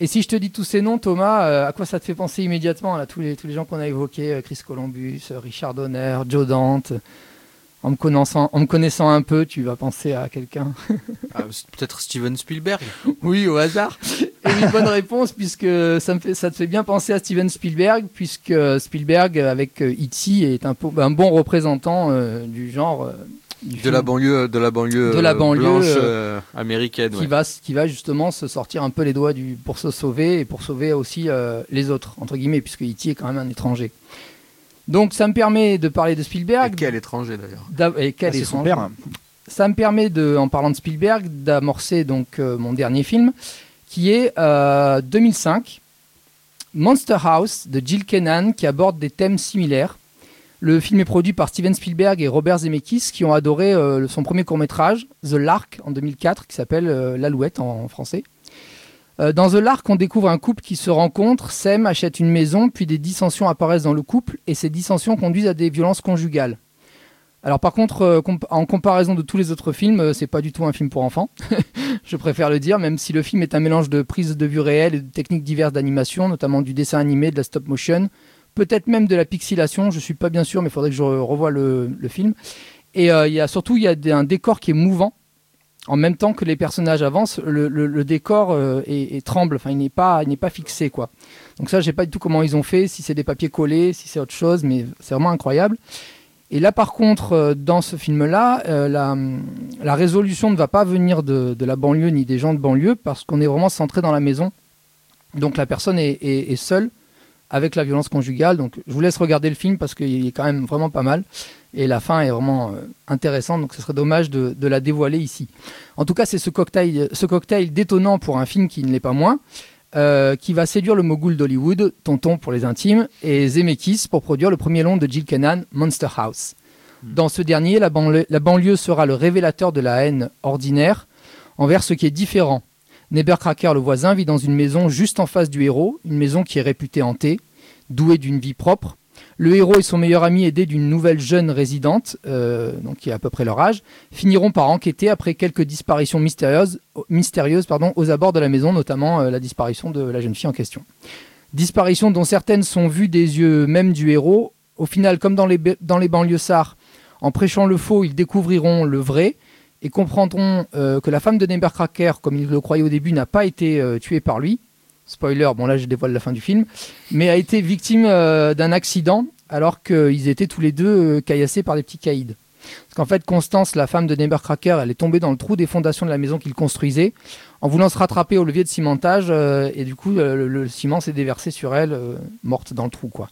Et si je te dis tous ces noms, Thomas, euh, à quoi ça te fait penser immédiatement là, tous, les, tous les gens qu'on a évoqués, euh, Chris Columbus, euh, Richard Donner, Joe Dante en me, connaissant, en me connaissant un peu, tu vas penser à quelqu'un. Ah, Peut-être Steven Spielberg. oui, au hasard. Et une bonne réponse, puisque ça, me fait, ça te fait bien penser à Steven Spielberg, puisque Spielberg, avec E.T., est un, bon représentant euh, du genre. De film. la banlieue, de la banlieue, De la banlieue, blanche euh, euh, américaine. qui, ouais. va, qui va justement se sortir un peu les doigts du, pour se sauver et pour sauver aussi euh, les autres, entre guillemets, puisque E.T. est quand même un étranger. Donc ça me permet de parler de Et Spielberg. quel étranger d'ailleurs. d'a- et quel Ah, son étranger. père. Ça me permet, de, en parlant de Spielberg, d'amorcer donc euh, mon dernier film, qui est euh, 2005, Monster House de Jill Kennan, qui aborde des thèmes similaires. Le film est produit par Steven Spielberg et Robert Zemeckis, qui ont adoré euh, son premier court-métrage, The Lark, en 2004, qui s'appelle euh, L'Alouette en, français. Euh, dans The Lark, on découvre un couple qui se rencontre, s'aime, achète une maison, puis des dissensions apparaissent dans le couple, et ces dissensions conduisent à des violences conjugales. Alors par contre, en comparaison de tous les autres films, c'est pas du tout un film pour enfants. Je préfère le dire, même si le film est un mélange de prises de vue réelles et de techniques diverses d'animation, notamment du dessin animé, de la stop motion, peut-être même de la pixelation. Je suis pas bien sûr, mais il faudrait que je re- revoie le, film. Et euh, y a surtout il y a un décor qui est mouvant. En même temps que les personnages avancent, le, décor euh, est, tremble. Enfin, il n'est pas, pas fixé quoi. Donc ça, je sais pas du tout comment ils ont fait, si c'est des papiers collés, si c'est autre chose, mais c'est vraiment incroyable. Et là, par contre, euh, dans ce film-là, la, résolution ne va pas venir de, la banlieue ni des gens de banlieue parce qu'on est vraiment centré dans la maison. Donc la personne est seule avec la violence conjugale. Donc je vous laisse regarder le film parce qu'il est quand même vraiment pas mal. Et la fin est vraiment euh, intéressante, donc ce serait dommage de, de la dévoiler ici. En tout cas, c'est ce cocktail, ce cocktail détonnant pour un film qui ne l'est pas moins, euh, qui va séduire le mogul d'Hollywood, Tonton pour les intimes, et Zemeckis pour produire le premier long de Jill Kennan, Monster House. Dans ce dernier, la banlieue, la banlieue sera le révélateur de la haine ordinaire envers ce qui est différent. Nebercracker, le voisin, vit dans une maison juste en face du héros, une maison qui est réputée hantée, douée d'une vie propre. Le héros et son meilleur ami, aidés d'une nouvelle jeune résidente, euh, qui a à peu près leur âge, finiront par enquêter après quelques disparitions mystérieuses, aux abords de la maison, notamment euh, la disparition de la jeune fille en question. Disparitions dont certaines sont vues des yeux même du héros. Au final, comme dans les, dans les banlieusards, En prêchant le faux, ils découvriront le vrai et comprendront euh, que la femme de Nebercracker, comme ils le croyaient au début, n'a pas été euh, tuée par lui. Spoiler, bon là je dévoile la fin du film, mais a été victime euh, d'un accident alors qu'ils étaient tous les deux caillassés par des petits caïds. Parce qu'en fait, Constance, la femme de Nebercracker, elle est tombée dans le trou des fondations de la maison qu'il construisait en voulant se rattraper au levier de cimentage et du coup le, le ciment s'est déversé sur elle, morte dans le trou quoi.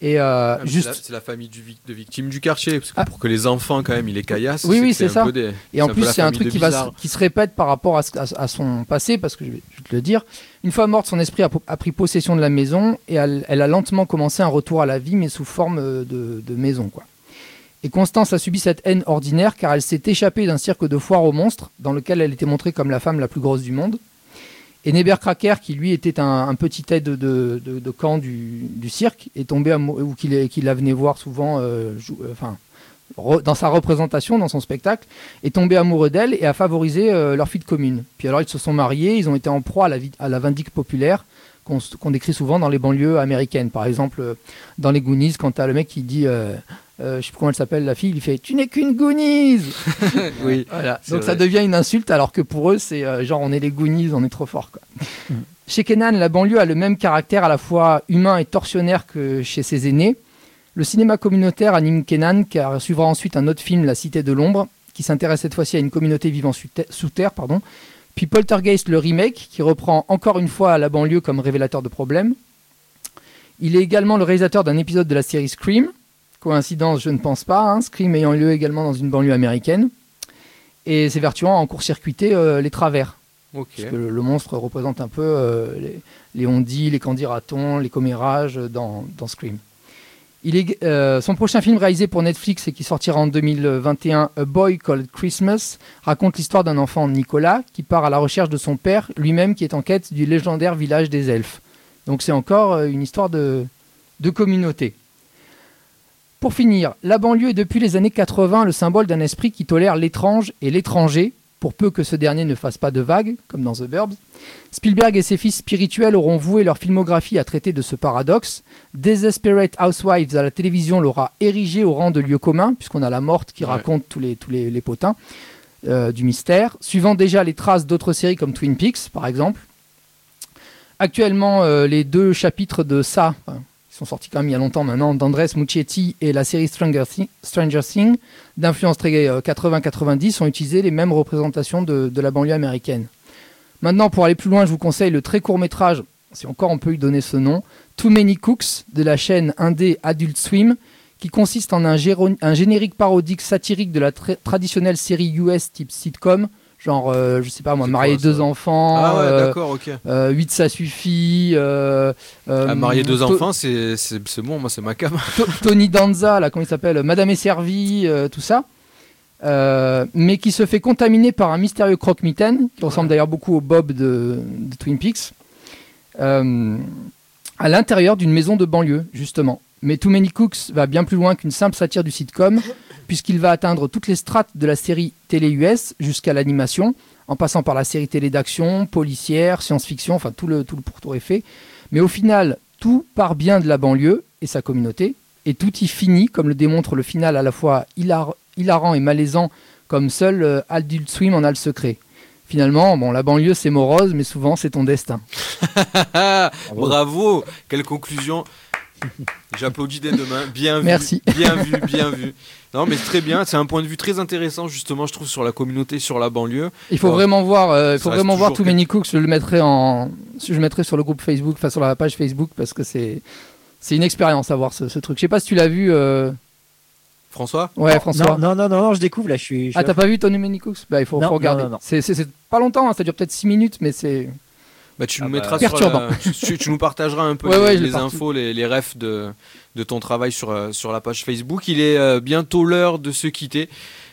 Et euh, Ah, juste C'est la, famille du de victimes du quartier, parce que Ah. pour que les enfants, quand même, ils les caillassent. Oui, oui, c'est ça. des- Et en plus, c'est un truc qui, va, se- bizarres. qui se répète par rapport à, ce- à- à son passé, parce que je vais, te le dire. Une fois morte, son esprit a, pris possession de la maison et elle, elle a lentement commencé un retour à la vie, mais sous forme euh, de, de maison. Quoi. Et Constance a subi cette haine ordinaire car elle s'est échappée d'un cirque de foire aux monstres, dans lequel elle était montrée comme la femme la plus grosse du monde. Et Nebercracker, qui lui était un, petit aide de, camp du, cirque, est tombé ou qu'il la venait voir souvent, euh, euh, enfin, dans sa représentation, dans son spectacle, est tombé amoureux d'elle et a favorisé euh, leur de commune. Puis alors ils se sont mariés, ils ont été en proie à la, à populaire qu'on décrit souvent dans les banlieues américaines. Par exemple, dans les Goonies, quand t'as le mec qui dit, euh, je sais plus comment elle s'appelle, la fille, il fait Tu n'es qu'une Goonies Oui. Voilà. Donc ça devient une insulte alors que pour eux, c'est euh, genre on est les Goonies, on est trop fort. Quoi. Chez Kenan, la banlieue a le même caractère à la fois humain et tortionnaire que chez ses aînés. Le cinéma communautaire anime Kenan, car suivra ensuite un autre film, La Cité de l'Ombre, qui s'intéresse cette fois-ci à une communauté vivant sous sous terre. Pardon. Puis Poltergeist, le remake, qui reprend encore une fois la banlieue comme révélateur de problèmes. Il est également le réalisateur d'un épisode de la série Scream. Coïncidence, je ne pense pas. hein, Scream ayant lieu également dans une banlieue américaine. Et s'évertuant à en court-circuiter euh, les travers. Ok. Parce que le, le monstre représente un peu euh, les, les ondis, les candidatons, les commérages dans, dans Scream. Il est, euh, son prochain film réalisé pour Netflix et qui sortira en 2021, A Boy Called Christmas, raconte l'histoire d'un enfant, Nicolas, qui part à la recherche de son père, lui-même qui est en quête du légendaire village des elfes. Donc c'est encore euh, une histoire de, de communauté. Pour finir, la banlieue est depuis les années 80 le symbole d'un esprit qui tolère l'étrange et l'étranger, pour peu que ce dernier ne fasse pas de vagues, comme dans The Burbs. Spielberg et ses fils spirituels auront voué leur filmographie à traiter de ce paradoxe. Desperate Housewives à la télévision l'aura érigé au rang de lieu commun, puisqu'on a la morte qui Ouais. raconte tous les, tous les, les potins euh, du mystère, suivant déjà les traces d'autres séries comme Twin Peaks, par exemple. Actuellement, euh, les deux chapitres de ça, enfin, sont sortis quand même il y a longtemps maintenant, d'Andres Muccietti et la série Stranger, Stranger Things, d'influence très euh, 80-90, ont utilisé les mêmes représentations de, la banlieue américaine. Maintenant, pour aller plus loin, je vous conseille le très court métrage, si encore on peut lui donner ce nom, Too Many Cooks de la chaîne indé Adult Swim, qui consiste en un, générique parodique satirique de la tra- traditionnelle série US type sitcom, genre, euh, je sais pas moi, marier quoi, ça deux enfants, Ah ouais, euh, d'accord, ok. euh, 8 ça suffit. Euh, euh, Ah, marier deux enfants, c'est c'est- c'est bon, moi c'est ma cam. To- Tony Danza, là, comment il s'appelle Madame est servie, euh, tout ça. Euh, mais qui se fait contaminer par un mystérieux croque-mitaine, qui ressemble d'ailleurs beaucoup au Bob de, de Twin Peaks, euh, à l'intérieur d'une maison de banlieue, justement. Mais Too Many Cooks va bien plus loin qu'une simple satire du sitcom, puisqu'il va atteindre toutes les strates de la série télé US jusqu'à l'animation, en passant par la série télé d'action, policière, science-fiction, enfin tout le, tout le pourtour est fait. Mais au final, tout part bien de la banlieue et sa communauté, et tout y finit, comme le démontre le final à la fois hilar- hilarant et malaisant, comme seul euh, Adult Swim en a le secret. Finalement, bon, la banlieue c'est morose, mais souvent c'est ton destin. Bravo. Quelle conclusion J'applaudis dès demain. Bien vu. Merci. Bien vu, bien vu. Non, mais c'est très bien. C'est un point de vue très intéressant, justement, je trouve, sur la communauté, sur la banlieue. Il faut Ouais. vraiment voir, euh, il faut vraiment voir Too Many Cooks. Je le mettrai en, je le mettrai sur le groupe Facebook, enfin sur la page Facebook, parce que c'est, c'est une expérience à voir ce, ce truc. Je sais pas si tu l'as vu, euh, François? Ouais, François. Non, non, non, non, je découvre là, je suis. je suis Ah, t'as pas vu Too Many Cooks? Bah, il faut, Non, faut regarder. c'est pas longtemps, hein, ça dure peut-être 6 minutes, mais c'est. Bah, tu Ah nous bah, mettras sur Perturbant. la- tu, tu- tu nous partageras un peu Ouais, les, ouais, infos, les, les refs de, de ton travail sur, euh, sur la page Facebook. Il est euh, bientôt l'heure de se quitter.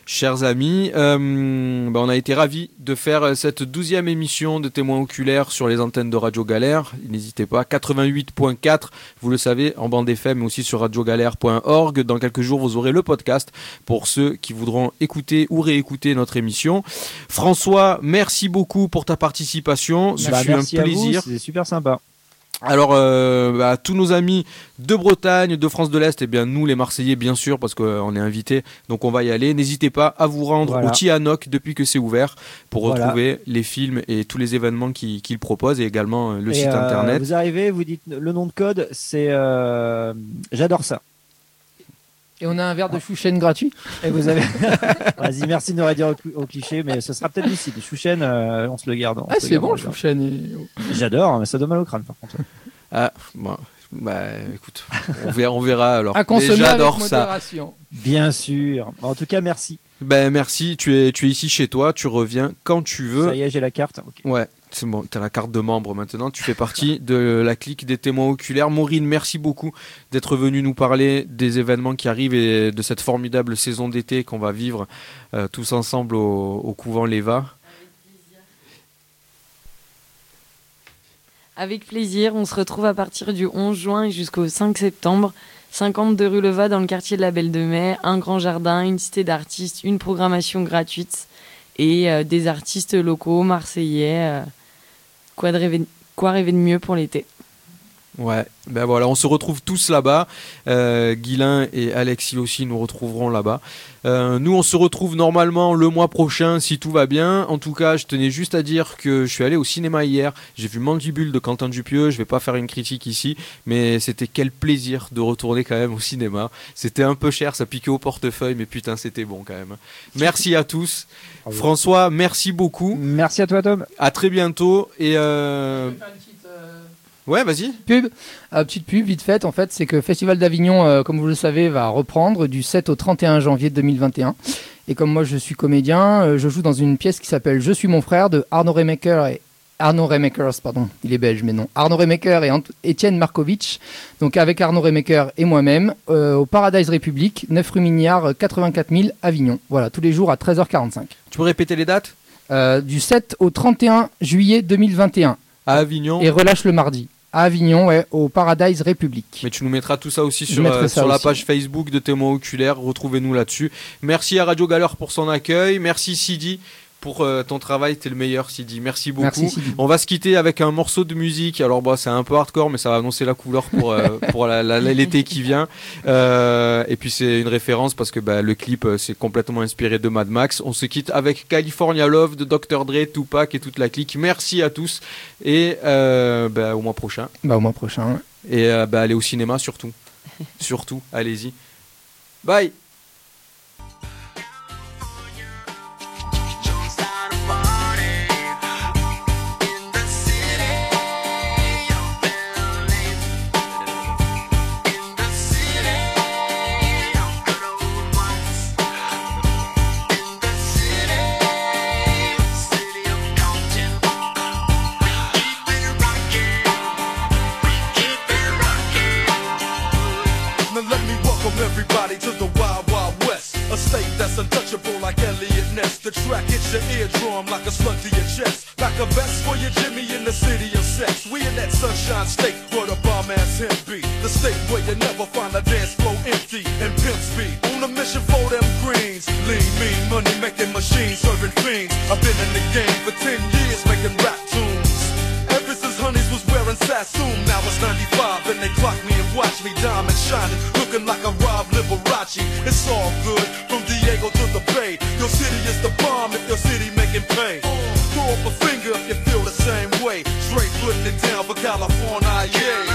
Chers amis, euh, bah, on a été ravis de faire euh, cette douzième émission de témoins oculaires sur les antennes de Radio Galère. N'hésitez pas, 88.4, vous le savez, en bande FM, mais aussi sur radiogalère.org. Dans quelques jours, vous aurez le podcast pour ceux qui voudront écouter ou réécouter notre émission. François, merci beaucoup pour ta participation. Ce Bah, fut un plaisir. C'est super sympa. Alors, euh, bah, tous nos amis de Bretagne, de France de l'Est, et bien nous les Marseillais bien sûr, parce qu'on est invités, donc on va y aller. N'hésitez pas à vous rendre Voilà. au Tianoc depuis que c'est ouvert pour Voilà. retrouver les films et tous les événements qu'il propose et également euh, le Et, site euh, internet. Vous arrivez, vous dites le nom de code, c'est euh, j'adore ça. Et on a un verre de chouchen gratuit. Et vous avez. Vas-y, merci de nous réduire au, au cliché, mais ce sera peut-être d'ici. Le chouchen, euh, on se le garde. Ah, c'est bon on le chouchen. et- J'adore, mais ça donne mal au crâne par contre. Ah, bon, bah écoute, on verra, on verra alors. À consommer avec J'adore ça. modération. Bien sûr. En tout cas, merci. Ben merci, tu es, tu es ici chez toi, tu reviens quand tu veux. Ça y est, j'ai la carte. Ok. Ouais, bon, t'as la carte de membre maintenant, tu fais partie de la clique des témoins oculaires. Maureen, merci beaucoup d'être venu nous parler des événements qui arrivent et de cette formidable saison d'été qu'on va vivre euh, tous ensemble au, couvent Léva. Avec plaisir, on se retrouve à partir du 11 juin jusqu'au 5 septembre. 52 rue Leva dans le quartier de la Belle de Mai, un grand jardin, une cité d'artistes, une programmation gratuite et euh, des artistes locaux, marseillais. euh, quoi, rêver de mieux pour l'été Ouais, ben voilà, on se retrouve tous là-bas. Euh, Guilain et Alexis aussi nous retrouveront là-bas. Euh, nous, on se retrouve normalement le mois prochain si tout va bien. En tout cas, je tenais juste à dire que je suis allé au cinéma hier. J'ai vu Mandibule de Quentin Dupieux. Je vais pas faire une critique ici, mais c'était quel plaisir de retourner quand même au cinéma. C'était un peu cher, ça piquait au portefeuille, mais putain, c'était bon quand même. Merci à tous. Bravo. François, merci beaucoup. Merci à toi, Tom. À très bientôt. Et euh... ouais, vas-y. Pub, Euh, petite pub vite faite en fait, c'est que Festival d'Avignon, euh, comme vous le savez, va reprendre du 7 au 31 janvier 2021. Et comme moi je suis comédien, euh, je joue dans une pièce qui s'appelle Je suis mon frère de Arnaud Remaker et Arnaud Remakers, pardon, il est belge mais non. Arnaud Remaker et Étienne Markovitch. Donc avec Arnaud Remaker et moi-même euh, au Paradise République, 9 rue Mignard, euh, 84 000 Avignon. Voilà, tous les jours à 13h45. Tu peux répéter les dates? Euh, du 7 au 31 juillet 2021 À Avignon. et relâche le mardi. À Avignon, ouais, au Paradise République. Mais tu nous mettras tout ça aussi sur, euh, ça sur la aussi. page Facebook de Témoins Oculaires. Retrouvez-nous là-dessus. Merci à Radio Galère pour son accueil. Merci Sidi pour euh, ton travail. T'es le meilleur, Sidi. Merci beaucoup. Merci Sidi. On va se quitter avec un morceau de musique. Alors, bah, c'est un peu hardcore, mais ça va annoncer la couleur pour, euh, pour l'été qui vient. Euh, et puis, c'est une référence parce que bah, le clip, c'est complètement inspiré de Mad Max. On se quitte avec California Love de Dr. Dre, Tupac et toute la clique. Merci à tous. Et bah, au mois prochain. Bah, au mois prochain. Et bah, allez au cinéma surtout. surtout, allez-y. Bye The track hits your eardrum like a slug to your chest. Like a vest for your Jimmy in the city of sex. We in that sunshine state where the bomb ass him be. The state where you never find a dance floor empty and pimp speed. On a mission for them greens. Lean, mean, money making machines serving fiends. I've been in the game for 10 years making rap tunes. Ever since Honeys was wearing Sassoon, now it's 95 and they clock me and watch me diamond shining, looking like a Rob Liberace. It's all good from Diego to the Bay. Your city is the bomb if your city making pain. Throw up a finger if you feel the same way. Straight putting it down for California, yeah.